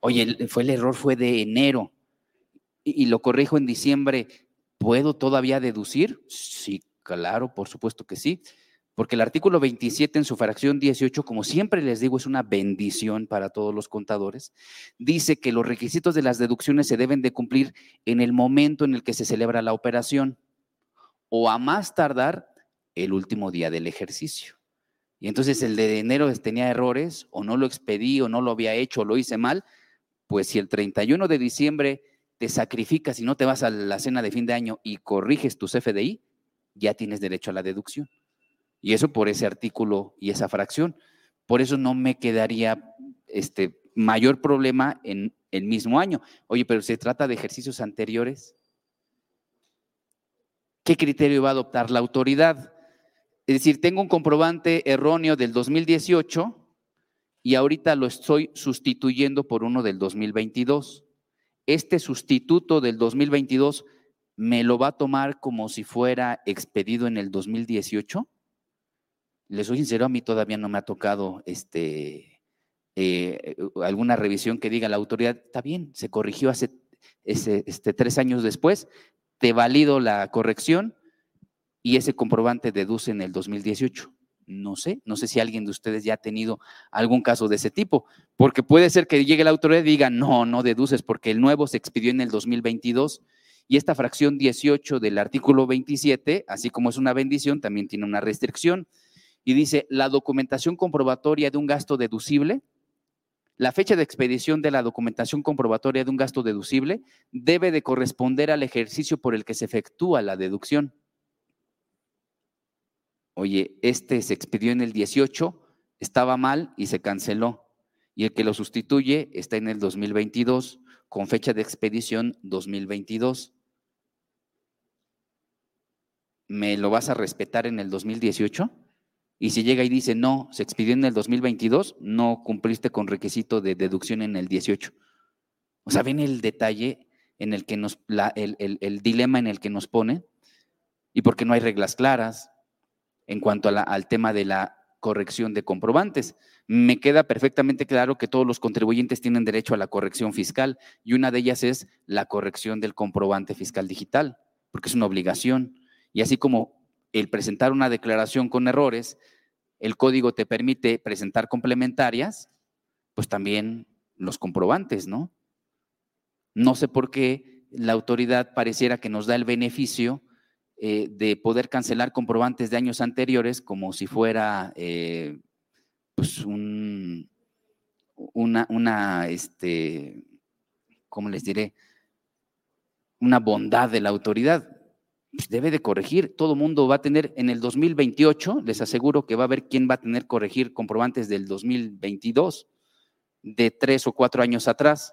Oye, fue el error fue de enero y, y lo corrijo en diciembre. ¿Puedo todavía deducir? Sí, claro, por supuesto que sí porque el artículo 27 en su fracción 18, como siempre les digo, es una bendición para todos los contadores, dice que los requisitos de las deducciones se deben de cumplir en el momento en el que se celebra la operación o a más tardar el último día del ejercicio. Y entonces el de enero tenía errores o no lo expedí o no lo había hecho o lo hice mal, pues si el 31 de diciembre te sacrificas y no te vas a la cena de fin de año y corriges tu CFDI, ya tienes derecho a la deducción. Y eso por ese artículo y esa fracción. Por eso no me quedaría este mayor problema en el mismo año. Oye, pero se trata de ejercicios anteriores. ¿Qué criterio va a adoptar la autoridad? Es decir, tengo un comprobante erróneo del 2018 y ahorita lo estoy sustituyendo por uno del 2022. Este sustituto del 2022 me lo va a tomar como si fuera expedido en el 2018 les soy sincero, a mí todavía no me ha tocado este, eh, alguna revisión que diga la autoridad, está bien, se corrigió hace este, tres años después, te valido la corrección y ese comprobante deduce en el 2018. No sé, no sé si alguien de ustedes ya ha tenido algún caso de ese tipo, porque puede ser que llegue la autoridad y diga, no, no deduces porque el nuevo se expidió en el 2022 y esta fracción 18 del artículo 27, así como es una bendición, también tiene una restricción y dice la documentación comprobatoria de un gasto deducible, la fecha de expedición de la documentación comprobatoria de un gasto deducible debe de corresponder al ejercicio por el que se efectúa la deducción. Oye, este se expidió en el 18, estaba mal y se canceló. Y el que lo sustituye está en el 2022, con fecha de expedición 2022. ¿Me lo vas a respetar en el 2018? Y si llega y dice, no, se expidió en el 2022, no cumpliste con requisito de deducción en el 18. O sea, ven el detalle en el que nos, el, dilema en el que nos pone y porque no hay reglas claras en cuanto al tema de la corrección de comprobantes. Me queda perfectamente claro que todos los contribuyentes tienen derecho a la corrección fiscal y una de ellas es la corrección del comprobante fiscal digital, porque es una obligación. Y así como el presentar una declaración con errores el código te permite presentar complementarias, pues también los comprobantes, ¿no? No sé por qué la autoridad pareciera que nos da el beneficio eh, de poder cancelar comprobantes de años anteriores como si fuera eh, pues un, una, una, este, ¿cómo les diré? Una bondad de la autoridad. Pues debe de corregir. Todo mundo va a tener en el 2028, les aseguro que va a haber quién va a tener corregir comprobantes del 2022, de tres o cuatro años atrás.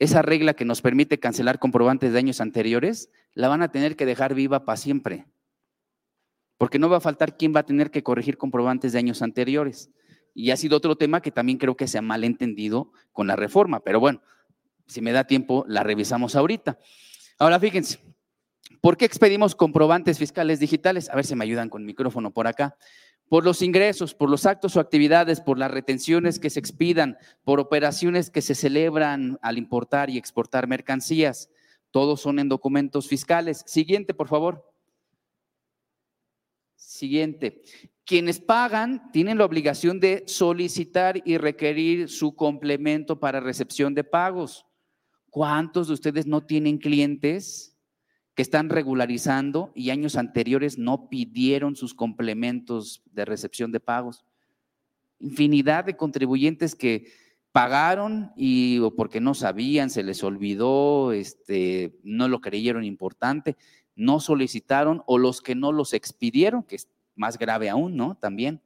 Esa regla que nos permite cancelar comprobantes de años anteriores, la van a tener que dejar viva para siempre. Porque no va a faltar quién va a tener que corregir comprobantes de años anteriores. Y ha sido otro tema que también creo que se ha malentendido con la reforma. Pero bueno, si me da tiempo, la revisamos ahorita. Ahora fíjense, ¿por qué expedimos comprobantes fiscales digitales? A ver si me ayudan con el micrófono por acá. Por los ingresos, por los actos o actividades, por las retenciones que se expidan, por operaciones que se celebran al importar y exportar mercancías. Todos son en documentos fiscales. Siguiente, por favor. Siguiente. Quienes pagan tienen la obligación de solicitar y requerir su complemento para recepción de pagos. ¿Cuántos de ustedes no tienen clientes que están regularizando y años anteriores no pidieron sus complementos de recepción de pagos? Infinidad de contribuyentes que pagaron y o porque no sabían, se les olvidó, este, no lo creyeron importante, no solicitaron o los que no los expidieron, que más grave aún, ¿no? También.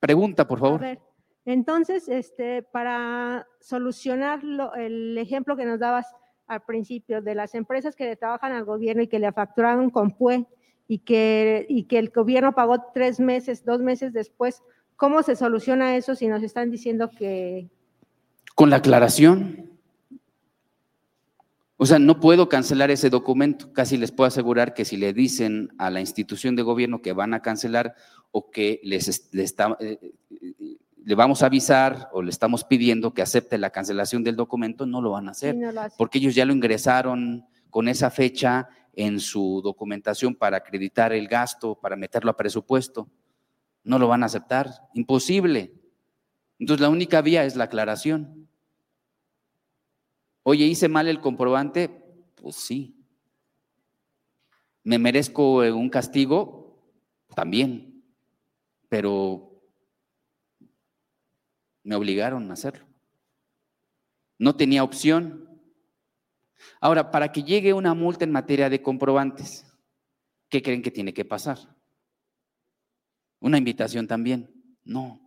Pregunta, por favor. A ver, entonces, este, para solucionar el ejemplo que nos dabas al principio de las empresas que le trabajan al gobierno y que le facturaron con PUE y que, y que el gobierno pagó tres meses, dos meses después, ¿cómo se soluciona eso si nos están diciendo que... Con la aclaración. O sea, no puedo cancelar ese documento. Casi les puedo asegurar que si le dicen a la institución de gobierno que van a cancelar o que les, eh, le vamos a avisar o le estamos pidiendo que acepte la cancelación del documento, no lo van a hacer. porque ellos ya lo ingresaron con esa fecha en su documentación para acreditar el gasto, para meterlo a presupuesto. No lo van a aceptar. Imposible. Entonces la única vía es la aclaración. Oye, ¿hice mal el comprobante? Pues sí. ¿Me merezco eh, un castigo? También. Pero me obligaron a hacerlo. No tenía opción. Ahora, para que llegue una multa en materia de comprobantes, ¿qué creen que tiene que pasar? ¿Una invitación también? No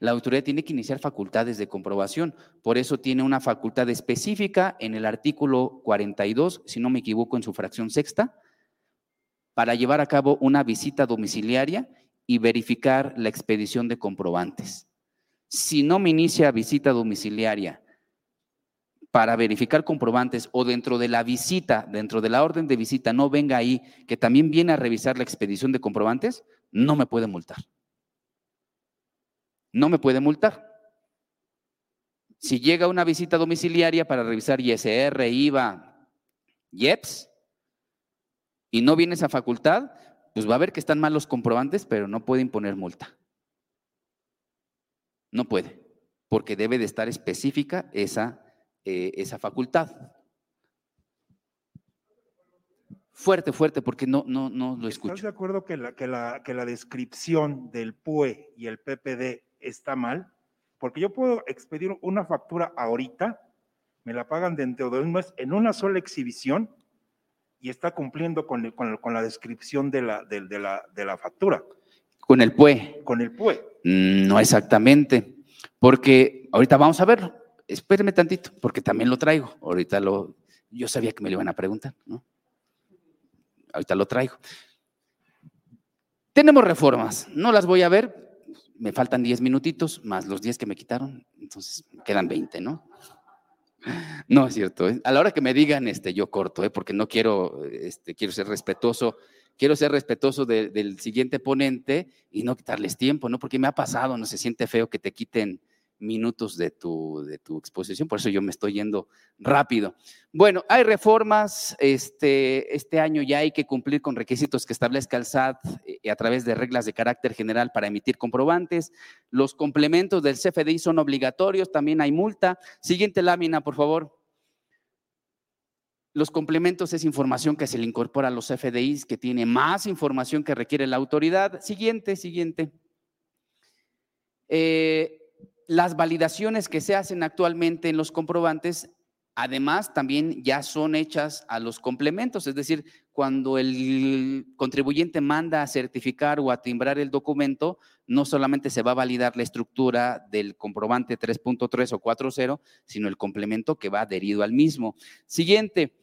la autoridad tiene que iniciar facultades de comprobación. Por eso tiene una facultad específica en el artículo 42, si no me equivoco, en su fracción sexta, para llevar a cabo una visita domiciliaria y verificar la expedición de comprobantes. Si no me inicia visita domiciliaria para verificar comprobantes o dentro de la visita, dentro de la orden de visita, no venga ahí que también viene a revisar la expedición de comprobantes, no me puede multar no me puede multar. Si llega una visita domiciliaria para revisar ISR, IVA, IEPS, y no viene esa facultad, pues va a ver que están mal los comprobantes, pero no puede imponer multa. No puede, porque debe de estar específica esa, eh, esa facultad. Fuerte, fuerte, porque no, no, no lo escucho. ¿Estás de acuerdo que la, que, la, que la descripción del PUE y el PPD está mal, porque yo puedo expedir una factura ahorita, me la pagan dentro de un mes en una sola exhibición y está cumpliendo con, con, la descripción de la, de, la, de la factura. Con el PUE. Con el PUE. Mm, no exactamente, porque ahorita vamos a verlo. Espéreme tantito, porque también lo traigo. Ahorita lo, yo sabía que me lo iban a preguntar, ¿no? Ahorita lo traigo. Tenemos reformas, no las voy a ver, me faltan 10 minutitos más los 10 que me quitaron, entonces quedan 20, ¿no? No es cierto. ¿eh? A la hora que me digan, este, yo corto, ¿eh? porque no quiero, este, quiero ser respetuoso, quiero ser respetuoso del siguiente ponente y no quitarles tiempo, ¿no? Porque me ha pasado, no se siente feo que te quiten minutos de tu, de tu exposición, por eso yo me estoy yendo rápido. Bueno, hay reformas, este, este año ya hay que cumplir con requisitos que establezca el SAT eh, a través de reglas de carácter general para emitir comprobantes. Los complementos del CFDI son obligatorios, también hay multa. Siguiente lámina, por favor. Los complementos es información que se le incorpora a los CFDIs, que tiene más información que requiere la autoridad. Siguiente, siguiente. Eh, las validaciones que se hacen actualmente en los comprobantes, además, también ya son hechas a los complementos, es decir, cuando el contribuyente manda a certificar o a timbrar el documento, no solamente se va a validar la estructura del comprobante 3.3 o 4.0, sino el complemento que va adherido al mismo. Siguiente,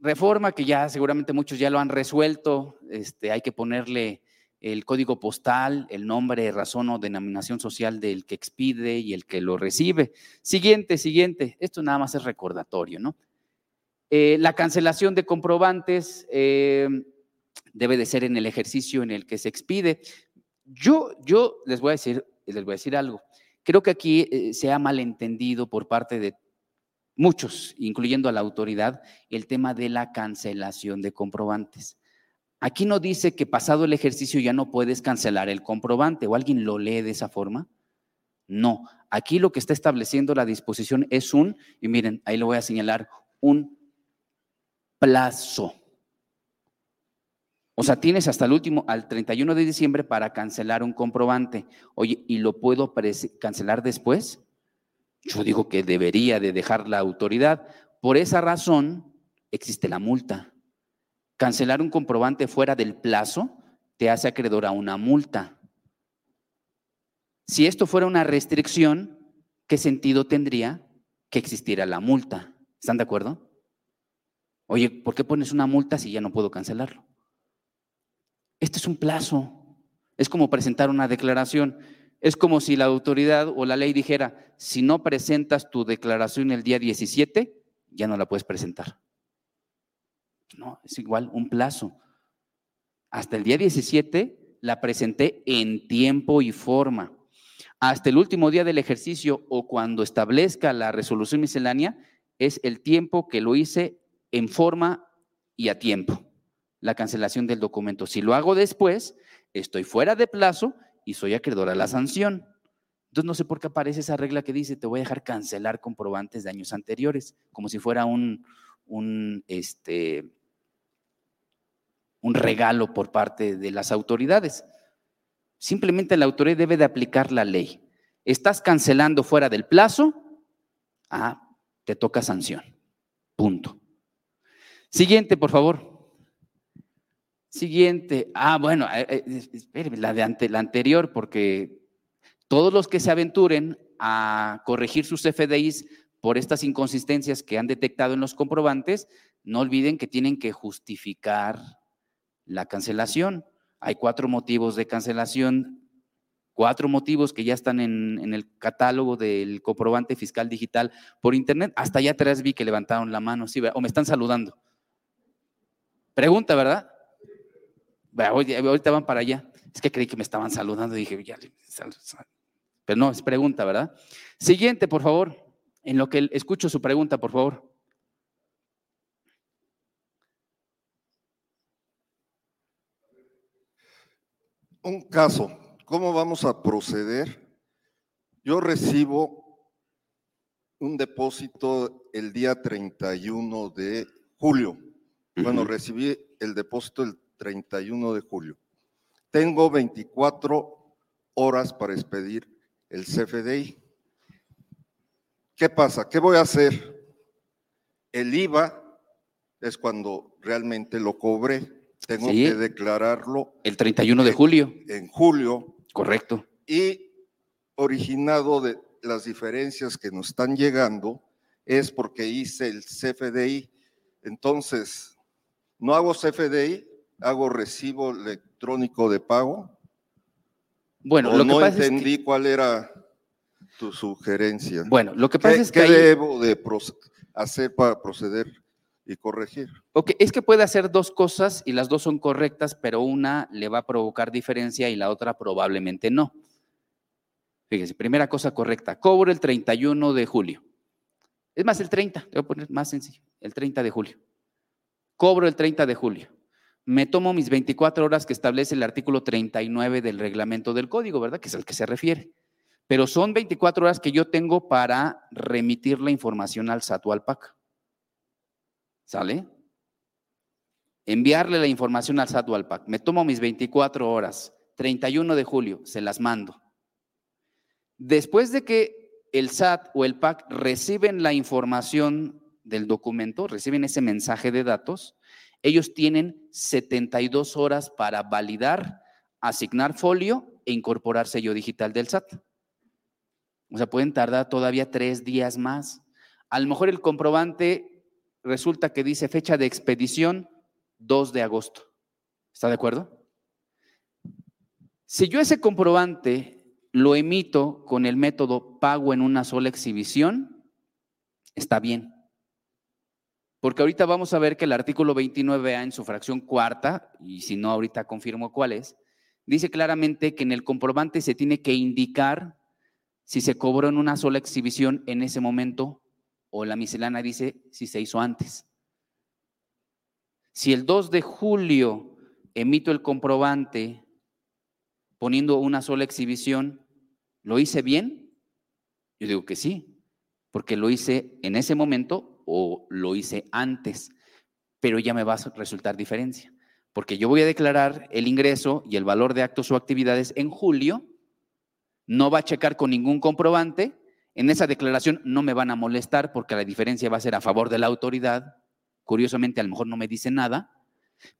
reforma que ya seguramente muchos ya lo han resuelto, este, hay que ponerle el código postal, el nombre, razón o denominación social del que expide y el que lo recibe. Siguiente, siguiente. Esto nada más es recordatorio, ¿no? Eh, la cancelación de comprobantes eh, debe de ser en el ejercicio en el que se expide. Yo, yo les voy a decir, les voy a decir algo. Creo que aquí eh, se ha malentendido por parte de muchos, incluyendo a la autoridad, el tema de la cancelación de comprobantes. Aquí no dice que pasado el ejercicio ya no puedes cancelar el comprobante o alguien lo lee de esa forma. No, aquí lo que está estableciendo la disposición es un, y miren, ahí lo voy a señalar, un plazo. O sea, tienes hasta el último, al 31 de diciembre para cancelar un comprobante. Oye, ¿y lo puedo cancelar después? Yo digo que debería de dejar la autoridad. Por esa razón existe la multa. Cancelar un comprobante fuera del plazo te hace acreedor a una multa. Si esto fuera una restricción, ¿qué sentido tendría que existiera la multa? ¿Están de acuerdo? Oye, ¿por qué pones una multa si ya no puedo cancelarlo? Este es un plazo. Es como presentar una declaración. Es como si la autoridad o la ley dijera, si no presentas tu declaración el día 17, ya no la puedes presentar. No, es igual un plazo. Hasta el día 17 la presenté en tiempo y forma. Hasta el último día del ejercicio o cuando establezca la resolución miscelánea es el tiempo que lo hice en forma y a tiempo. La cancelación del documento. Si lo hago después, estoy fuera de plazo y soy acreedor a la sanción. Entonces no sé por qué aparece esa regla que dice te voy a dejar cancelar comprobantes de años anteriores, como si fuera un, un este, un regalo por parte de las autoridades. Simplemente la autoridad debe de aplicar la ley. Estás cancelando fuera del plazo, ah, te toca sanción. Punto. Siguiente, por favor. Siguiente. Ah, bueno, eh, eh, la de ante, la anterior, porque todos los que se aventuren a corregir sus FDIs por estas inconsistencias que han detectado en los comprobantes, no olviden que tienen que justificar la cancelación. Hay cuatro motivos de cancelación, cuatro motivos que ya están en, el catálogo del comprobante fiscal digital por internet. Hasta allá atrás vi que levantaron la mano, sí, o me están saludando. Pregunta, ¿verdad? Ahorita van para allá. Es que creí que me estaban saludando y dije, ya, pero no, es pregunta, ¿verdad? Siguiente, por favor. En lo que escucho su pregunta, por favor. Un caso, ¿cómo vamos a proceder? Yo recibo un depósito el día 31 de julio. Bueno, recibí el depósito el 31 de julio. Tengo 24 horas para expedir el CFDI. ¿Qué pasa? ¿Qué voy a hacer? El IVA es cuando realmente lo cobré tengo que declararlo. El 31 de julio. En julio. Correcto. Y originado de las diferencias que nos están llegando es porque hice el CFDI. Entonces, no hago CFDI, hago recibo electrónico de pago. Bueno, lo no que pasa entendí es que... cuál era tu sugerencia. Bueno, lo que pasa es que. ¿Qué debo de hacer para proceder y corregir. Ok, es que puede hacer dos cosas y las dos son correctas, pero una le va a provocar diferencia y la otra probablemente no. Fíjese, primera cosa correcta, cobro el 31 de julio. Es más, el 30, te voy a poner más sencillo, el 30 de julio. Cobro el 30 de julio. Me tomo mis 24 horas que establece el artículo 39 del reglamento del código, ¿verdad? Que es al que se refiere. Pero son 24 horas que yo tengo para remitir la información al SAT o al PAC. ¿Sale? Enviarle la información al SAT o al PAC. Me tomo mis 24 horas, 31 de julio, se las mando. Después de que el SAT o el PAC reciben la información del documento, reciben ese mensaje de datos, ellos tienen 72 horas para validar, asignar folio e incorporar sello digital del SAT. O sea, pueden tardar todavía tres días más. A lo mejor el comprobante resulta que dice fecha de expedición 2 de agosto. ¿Está de acuerdo? Si yo ese comprobante lo emito con el método pago en una sola exhibición, está bien. Porque ahorita vamos a ver que el artículo 29A en su fracción cuarta, y si no ahorita confirmo cuál es, dice claramente que en el comprobante se tiene que indicar si se cobró en una sola exhibición en ese momento o la miscelánea dice si se hizo antes. Si el 2 de julio emito el comprobante poniendo una sola exhibición, ¿Lo hice bien? Yo digo que sí, porque lo hice en ese momento o lo hice antes, pero ya me va a resultar diferencia, porque yo voy a declarar el ingreso y el valor de actos o actividades en julio, no va a checar con ningún comprobante, en esa declaración no me van a molestar porque la diferencia va a ser a favor de la autoridad, curiosamente a lo mejor no me dice nada,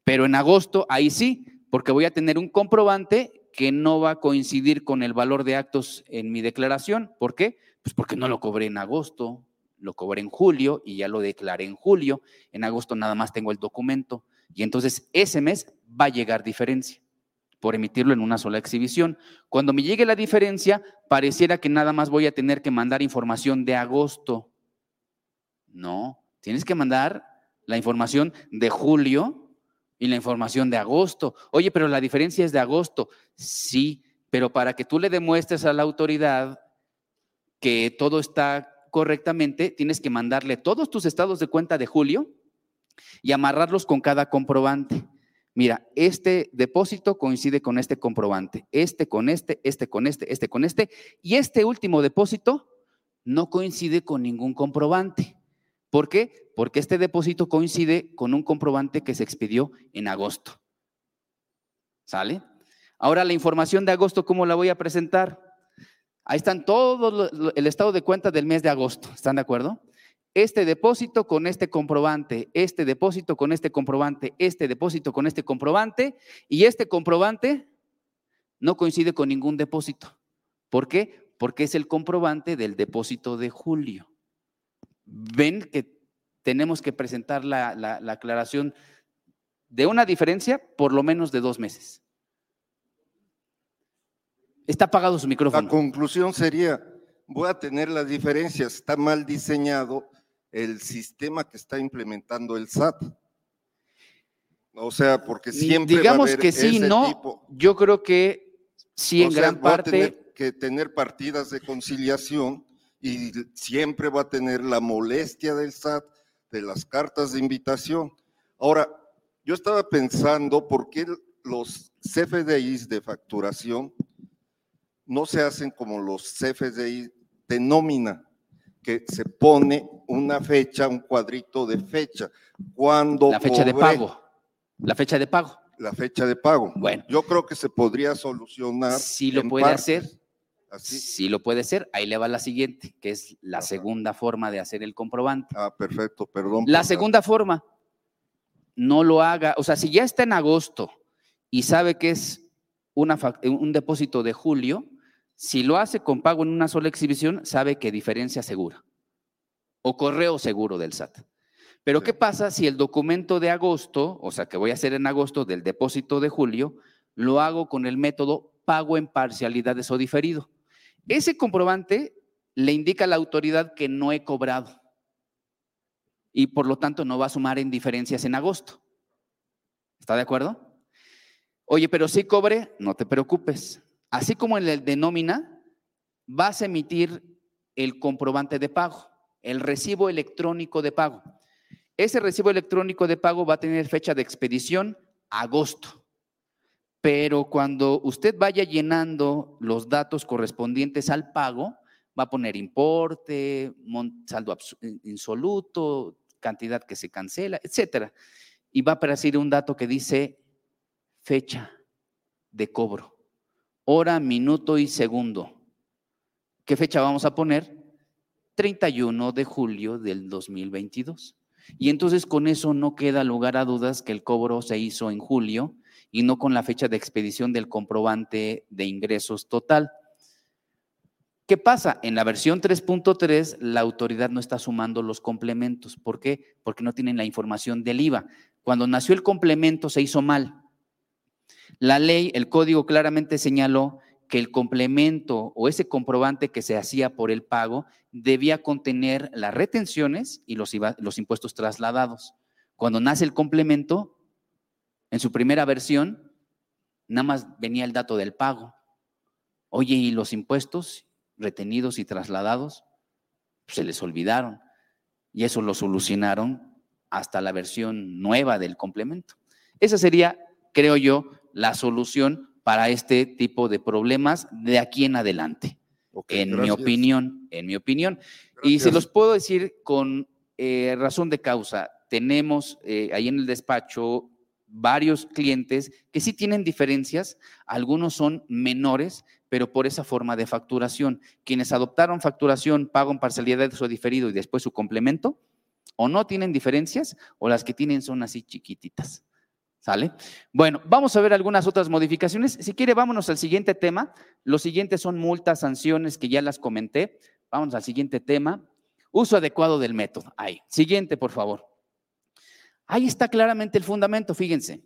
pero en agosto ahí sí, porque voy a tener un comprobante que no va a coincidir con el valor de actos en mi declaración. ¿Por qué? Pues porque no lo cobré en agosto, lo cobré en julio y ya lo declaré en julio. En agosto nada más tengo el documento y entonces ese mes va a llegar diferencia por emitirlo en una sola exhibición. Cuando me llegue la diferencia, pareciera que nada más voy a tener que mandar información de agosto. No, tienes que mandar la información de julio y la información de agosto. Oye, pero la diferencia es de agosto. Sí, pero para que tú le demuestres a la autoridad que todo está correctamente, tienes que mandarle todos tus estados de cuenta de julio y amarrarlos con cada comprobante. Mira, este depósito coincide con este comprobante, este con este, este con este, este con este, y este último depósito no coincide con ningún comprobante. ¿Por qué? Porque este depósito coincide con un comprobante que se expidió en agosto. ¿Sale? Ahora la información de agosto, ¿cómo la voy a presentar? Ahí están todo el estado de cuenta del mes de agosto. ¿Están de acuerdo? Este depósito con este comprobante, este depósito con este comprobante, este depósito con este comprobante y este comprobante no coincide con ningún depósito. ¿Por qué? Porque es el comprobante del depósito de julio ven que tenemos que presentar la, aclaración de una diferencia por lo menos de dos meses. Está apagado su micrófono. La conclusión sería, voy a tener las diferencias, está mal diseñado el sistema que está implementando el SAT. O sea, porque siempre digamos va a que sí, no. Yo creo que sí en gran parte tener que tener partidas de conciliación y siempre va a tener la molestia del SAT de las cartas de invitación. Ahora, yo estaba pensando por qué los CFDIs de facturación no se hacen como los CFDI de nómina, que se pone una fecha, un cuadrito de fecha. Cuando la fecha de pago. La fecha de pago. La fecha de pago. Bueno. Yo creo que se podría solucionar. Si lo puede hacer Sí lo puede ser. Ahí le va la siguiente, que es la segunda forma de hacer el comprobante. Ah, perfecto, perdón. La segunda forma, no lo haga. O sea, si ya está en agosto y sabe que es una, un depósito de julio, si lo hace con pago en una sola exhibición, sabe que diferencia segura o correo seguro del SAT. Pero ¿qué pasa si el documento de agosto, o sea, que voy a hacer en agosto del depósito de julio, lo hago con el método pago en parcialidades o diferido? Ese comprobante le indica a la autoridad que no he cobrado y por lo tanto no va a sumar en diferencias en agosto. ¿Está de acuerdo? Oye, pero si cobre, no te preocupes. Así como en el de nómina, vas a emitir el comprobante de pago, el recibo electrónico de pago. Ese recibo electrónico de pago va a tener fecha de expedición agosto. Pero cuando usted vaya llenando los datos correspondientes al pago, va a poner importe, saldo insoluto, cantidad que se cancela, etcétera. Y va a aparecer un dato que dice fecha de cobro, hora, minuto y segundo. ¿Qué fecha vamos a poner? 31 de julio del 2022. Y entonces con eso no queda lugar a dudas que el cobro se hizo en julio y no con la fecha de expedición del comprobante de ingresos total. ¿Qué pasa? En la versión 3.3 la autoridad no está sumando los complementos. ¿Por qué? Porque no tienen la información del IVA. Cuando nació el complemento se hizo mal. La ley, el código claramente señaló que el complemento o ese comprobante que se hacía por el pago debía contener las retenciones y los, los impuestos trasladados. Cuando nace el complemento, en su primera versión, nada más venía el dato del pago. Oye, ¿y los impuestos? retenidos y trasladados, se les olvidaron. Y eso lo solucionaron hasta la versión nueva del complemento. Esa sería, creo yo, la solución para este tipo de problemas de aquí en adelante. en mi opinión, en mi opinión. Y se los puedo decir con eh, razón de causa. Tenemos eh, ahí en el despacho varios clientes que sí tienen diferencias, algunos son menores, pero por esa forma de facturación. Quienes adoptaron facturación, pago en parcialidades o diferido y después su complemento, o no tienen diferencias, o las que tienen son así chiquititas. ¿Sale? Bueno, vamos a ver algunas otras modificaciones. Si quiere, vámonos al siguiente tema. Los siguientes son multas, sanciones, que ya las comenté. Vamos al siguiente tema. Uso adecuado del método. Ahí. Siguiente, por favor. Ahí está claramente el fundamento, fíjense.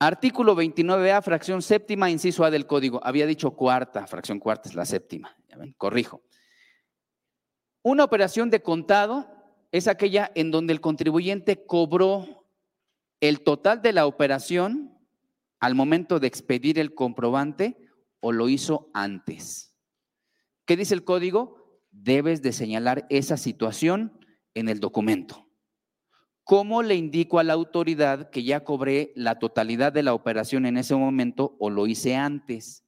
Artículo 29A, fracción séptima, inciso A del código. Había dicho cuarta, fracción cuarta es la séptima. corrijo. Una operación de contado es aquella en donde el contribuyente cobró el total de la operación al momento de expedir el comprobante o lo hizo antes. ¿Qué dice el código? Debes de señalar esa situación en el documento. ¿Cómo le indico a la autoridad que ya cobré la totalidad de la operación en ese momento o lo hice antes?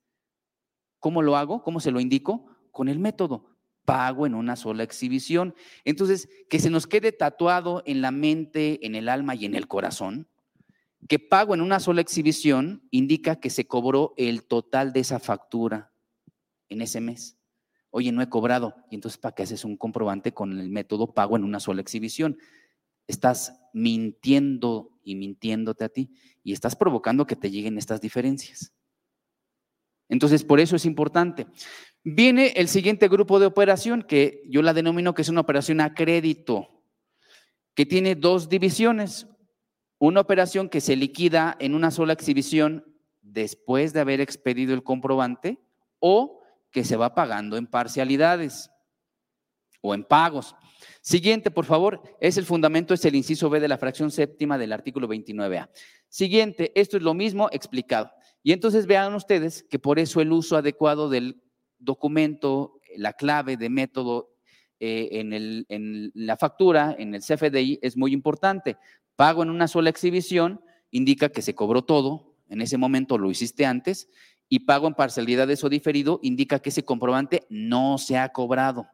¿Cómo lo hago? ¿Cómo se lo indico? Con el método. Pago en una sola exhibición. Entonces, que se nos quede tatuado en la mente, en el alma y en el corazón, que pago en una sola exhibición indica que se cobró el total de esa factura en ese mes. Oye, no he cobrado. Y entonces, ¿para qué haces un comprobante con el método pago en una sola exhibición? estás mintiendo y mintiéndote a ti y estás provocando que te lleguen estas diferencias. Entonces, por eso es importante. Viene el siguiente grupo de operación que yo la denomino que es una operación a crédito, que tiene dos divisiones. Una operación que se liquida en una sola exhibición después de haber expedido el comprobante o que se va pagando en parcialidades o en pagos. Siguiente, por favor, es el fundamento, es el inciso B de la fracción séptima del artículo 29A. Siguiente, esto es lo mismo explicado. Y entonces vean ustedes que por eso el uso adecuado del documento, la clave de método eh, en, en la factura, en el CFDI, es muy importante. Pago en una sola exhibición indica que se cobró todo, en ese momento lo hiciste antes, y pago en parcialidades o diferido indica que ese comprobante no se ha cobrado,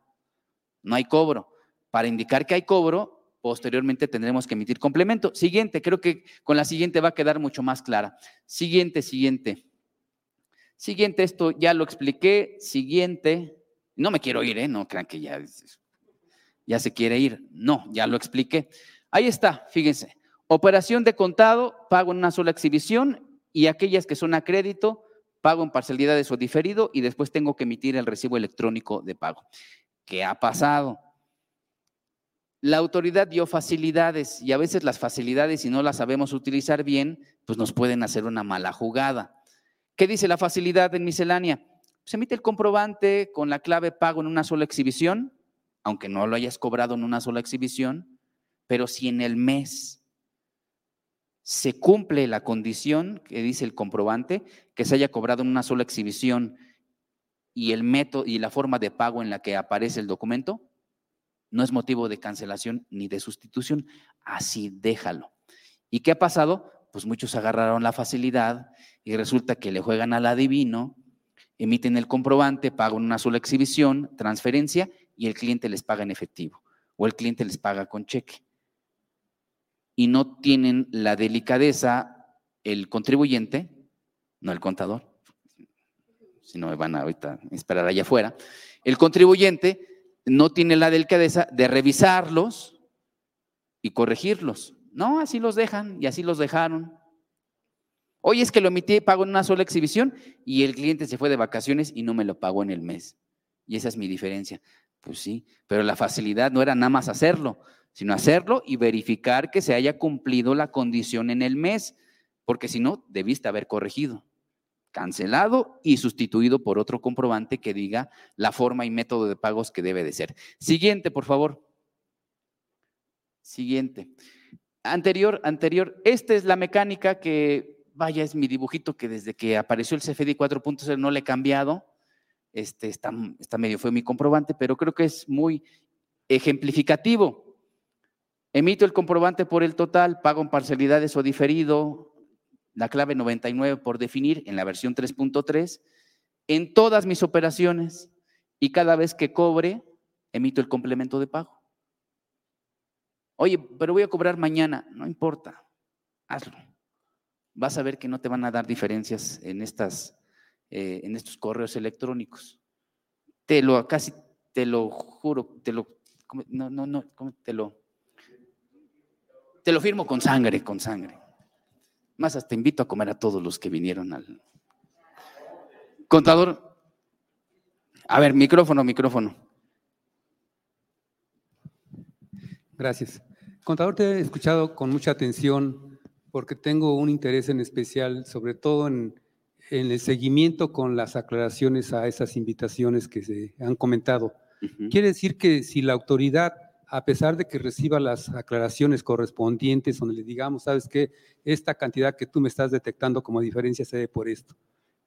no hay cobro. Para indicar que hay cobro, posteriormente tendremos que emitir complemento. Siguiente, creo que con la siguiente va a quedar mucho más clara. Siguiente, siguiente. Siguiente, esto ya lo expliqué. Siguiente, no me quiero ir, ¿eh? No crean que ya, ya se quiere ir. No, ya lo expliqué. Ahí está, fíjense. Operación de contado, pago en una sola exhibición y aquellas que son a crédito, pago en parcialidades o diferido y después tengo que emitir el recibo electrónico de pago. ¿Qué ha pasado? La autoridad dio facilidades y a veces las facilidades, si no las sabemos utilizar bien, pues nos pueden hacer una mala jugada. ¿Qué dice la facilidad en miscelánea? Se emite el comprobante con la clave pago en una sola exhibición, aunque no lo hayas cobrado en una sola exhibición, pero si en el mes se cumple la condición que dice el comprobante, que se haya cobrado en una sola exhibición y el método y la forma de pago en la que aparece el documento, no es motivo de cancelación ni de sustitución. Así déjalo. ¿Y qué ha pasado? Pues muchos agarraron la facilidad y resulta que le juegan al adivino, emiten el comprobante, pagan una sola exhibición, transferencia y el cliente les paga en efectivo o el cliente les paga con cheque. Y no tienen la delicadeza el contribuyente, no el contador, si no me van a ahorita esperar allá afuera, el contribuyente no tiene la delicadeza de revisarlos y corregirlos. No, así los dejan y así los dejaron. Hoy es que lo emití, pago en una sola exhibición y el cliente se fue de vacaciones y no me lo pagó en el mes. Y esa es mi diferencia. Pues sí, pero la facilidad no era nada más hacerlo, sino hacerlo y verificar que se haya cumplido la condición en el mes, porque si no, debiste haber corregido cancelado y sustituido por otro comprobante que diga la forma y método de pagos que debe de ser. Siguiente, por favor. Siguiente. Anterior, anterior. Esta es la mecánica que, vaya, es mi dibujito que desde que apareció el CFD 4.0 no le he cambiado. Este está, está medio fue mi comprobante, pero creo que es muy ejemplificativo. Emito el comprobante por el total, pago en parcialidades o diferido, la clave 99 por definir en la versión 3.3 en todas mis operaciones y cada vez que cobre, emito el complemento de pago. Oye, pero voy a cobrar mañana. No importa, hazlo. Vas a ver que no te van a dar diferencias en, estas, eh, en estos correos electrónicos. Te lo, casi te lo juro, te lo, no, no, no, te lo, te lo firmo con sangre, con sangre. Más hasta invito a comer a todos los que vinieron al... Contador. A ver, micrófono, micrófono. Gracias. Contador, te he escuchado con mucha atención porque tengo un interés en especial, sobre todo en, el seguimiento con las aclaraciones a esas invitaciones que se han comentado. Quiere decir que si la autoridad a pesar de que reciba las aclaraciones correspondientes, donde le digamos, sabes que esta cantidad que tú me estás detectando como diferencia se debe por esto.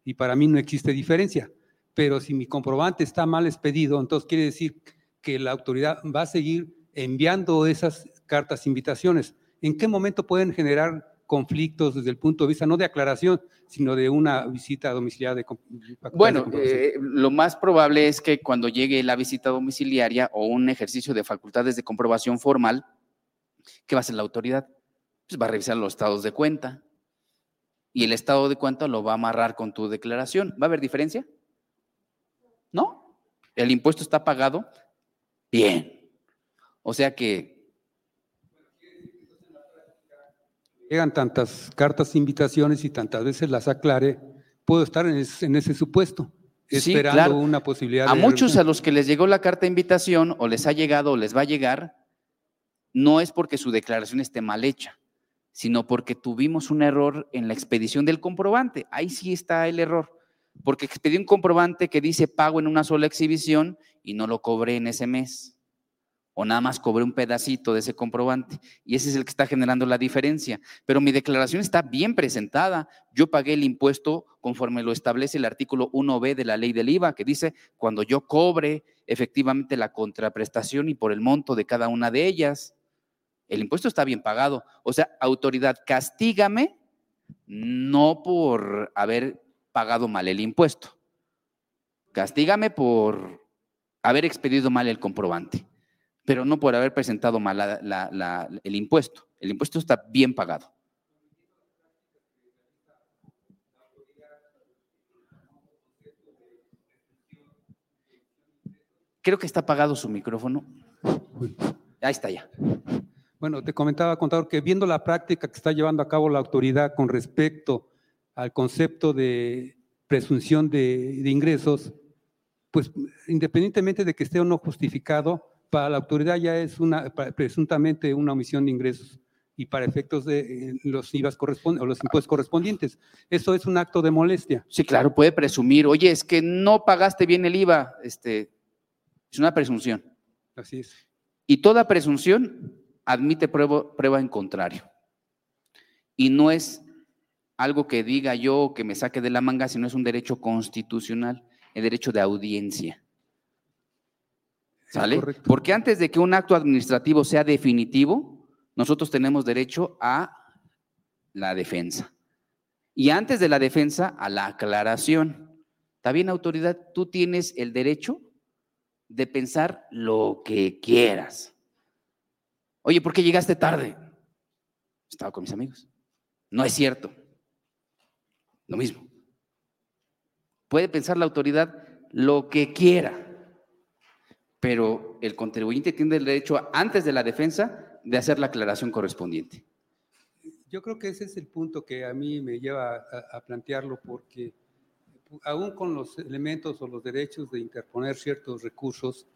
Y para mí no existe diferencia. Pero si mi comprobante está mal expedido, entonces quiere decir que la autoridad va a seguir enviando esas cartas invitaciones. ¿En qué momento pueden generar conflictos desde el punto de vista no de aclaración, sino de una visita domiciliaria de Bueno, eh, lo más probable es que cuando llegue la visita domiciliaria o un ejercicio de facultades de comprobación formal, ¿qué va a hacer la autoridad? Pues va a revisar los estados de cuenta y el estado de cuenta lo va a amarrar con tu declaración. ¿Va a haber diferencia? ¿No? ¿El impuesto está pagado? Bien. O sea que llegan tantas cartas, invitaciones y tantas veces las aclare, puedo estar en ese, supuesto, esperando una posibilidad. A muchos a los que les llegó la carta de invitación o les ha llegado o les va a llegar, no es porque su declaración esté mal hecha, sino porque tuvimos un error en la expedición del comprobante. Ahí sí está el error, porque expedí un comprobante que dice pago en una sola exhibición y no lo cobré en ese mes o nada más cobré un pedacito de ese comprobante. Y ese es el que está generando la diferencia. Pero mi declaración está bien presentada. Yo pagué el impuesto conforme lo establece el artículo 1b de la ley del IVA, que dice cuando yo cobre efectivamente la contraprestación y por el monto de cada una de ellas. El impuesto está bien pagado. O sea, autoridad, castígame no por haber pagado mal el impuesto. Castígame por haber expedido mal el comprobante pero no por haber presentado mal el impuesto. El impuesto está bien pagado. Creo que está apagado su micrófono. Ahí está ya. Bueno, te comentaba, contador, que viendo la práctica que está llevando a cabo la autoridad con respecto al concepto de presunción de ingresos, pues independientemente de que esté o no justificado, para la autoridad ya es una presuntamente una omisión de ingresos y para efectos de eh, los IVAs o los impuestos correspondientes. Eso es un acto de molestia. Sí, claro, puede presumir, oye, es que no pagaste bien el IVA, este, es una presunción. Así es. Y toda presunción admite prueba, prueba en contrario. Y no es algo que diga yo que me saque de la manga, sino es un derecho constitucional el derecho de audiencia. ¿Sale? Porque antes de que un acto administrativo sea definitivo, nosotros tenemos derecho a la defensa. Y antes de la defensa, a la aclaración. ¿Está bien, autoridad? Tú tienes el derecho de pensar lo que quieras. Oye, ¿por qué llegaste tarde? Estaba con mis amigos. No es cierto. Lo mismo. Puede pensar la autoridad lo que quiera pero el contribuyente tiene el derecho, antes de la defensa, de hacer la aclaración correspondiente. Yo creo que ese es el punto que a mí me lleva a, plantearlo, porque aún con los elementos o los derechos de interponer ciertos recursos,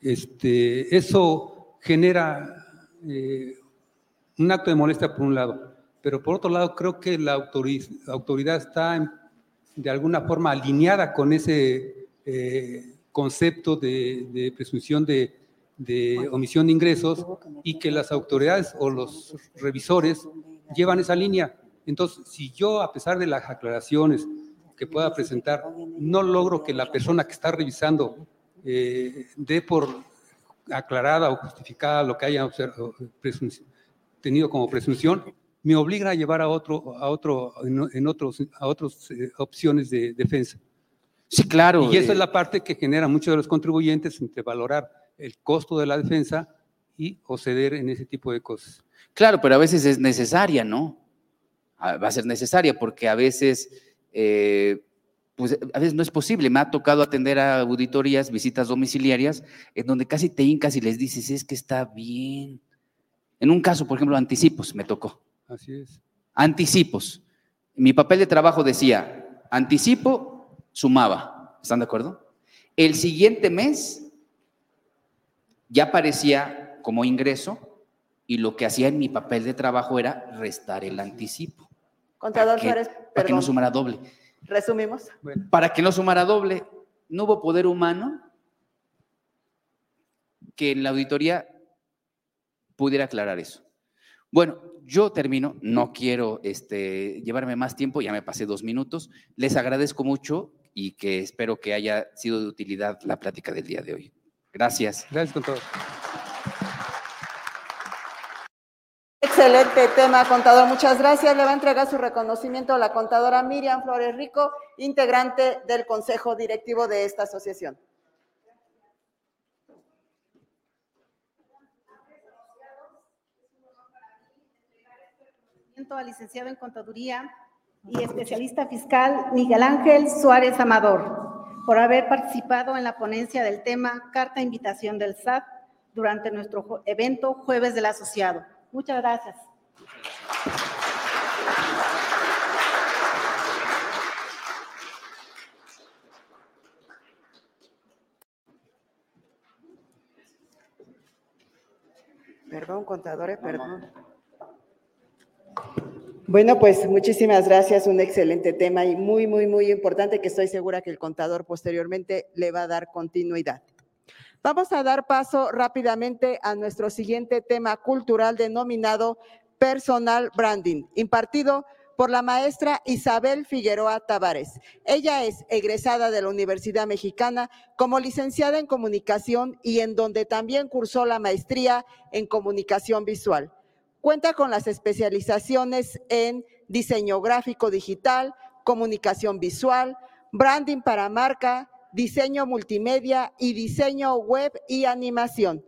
este, eso genera eh, un acto de molestia por un lado, pero por otro lado creo que la autoridad, está de alguna forma alineada con ese eh, concepto de, presunción de, omisión de ingresos y que las autoridades o los revisores llevan esa línea. Entonces, si yo, a pesar de las aclaraciones que pueda presentar, no logro que la persona que está revisando eh, dé por aclarada o justificada lo que haya tenido como presunción, me obliga a llevar a otro, a otro, en, otros, a otras eh, opciones de defensa. Sí, claro. Y esa es eh, la parte que genera muchos de los contribuyentes entre valorar el costo de la defensa y o ceder en ese tipo de cosas. Claro, pero a veces es necesaria, ¿no? Va a ser necesaria porque a veces, eh, pues a veces no es posible. Me ha tocado atender a auditorías, visitas domiciliarias, en donde casi te hincas y les dices, es que está bien. En un caso, por ejemplo, anticipos, me tocó. Así es. Anticipos. Mi papel de trabajo decía, anticipo sumaba. ¿Están de acuerdo? El siguiente mes ya aparecía como ingreso y lo que hacía en mi papel de trabajo era restar el anticipo. Contador para para que no sumara doble. Resumimos. Para que no sumara doble, no hubo poder humano que en la auditoría pudiera aclarar eso. Bueno, yo termino, no quiero este, llevarme más tiempo, ya me pasé dos minutos. Les agradezco mucho y que espero que haya sido de utilidad la plática del día de hoy. Gracias. Gracias, contador. Excelente tema, contador. Muchas gracias. Le va a entregar su reconocimiento a la contadora Miriam Flores Rico, integrante del Consejo Directivo de esta asociación. al licenciado en Contaduría y especialista fiscal Miguel Ángel Suárez Amador por haber participado en la ponencia del tema Carta Invitación del SAT durante nuestro evento Jueves del Asociado. Muchas gracias. Perdón, contadores, perdón. Bueno, pues muchísimas gracias, un excelente tema y muy, muy, muy importante que estoy segura que el contador posteriormente le va a dar continuidad. Vamos a dar paso rápidamente a nuestro siguiente tema cultural denominado Personal Branding, impartido por la maestra Isabel Figueroa Tavares. Ella es egresada de la Universidad Mexicana como licenciada en comunicación y en donde también cursó la maestría en comunicación visual. Cuenta con las especializaciones en diseño gráfico digital, comunicación visual, branding para marca, diseño multimedia y diseño web y animación.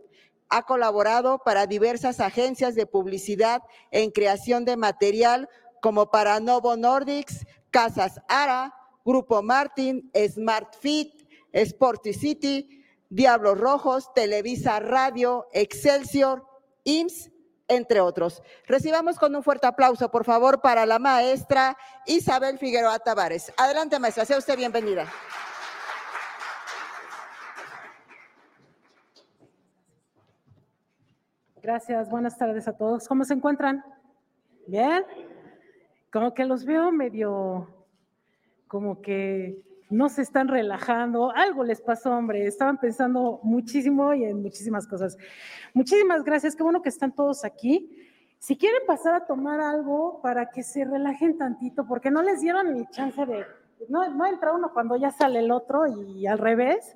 Ha colaborado para diversas agencias de publicidad en creación de material como para Novo Nordics, Casas Ara, Grupo Martin, Smart Fit, Sporty City, Diablos Rojos, Televisa Radio, Excelsior, IMSS entre otros. Recibamos con un fuerte aplauso, por favor, para la maestra Isabel Figueroa Tavares. Adelante, maestra, sea usted bienvenida. Gracias, buenas tardes a todos. ¿Cómo se encuentran? ¿Bien? Como que los veo medio, como que no se están relajando, algo les pasó, hombre, estaban pensando muchísimo y en muchísimas cosas. Muchísimas gracias, qué bueno que están todos aquí. Si quieren pasar a tomar algo para que se relajen tantito, porque no les dieron ni chance de no, no entra uno cuando ya sale el otro y al revés.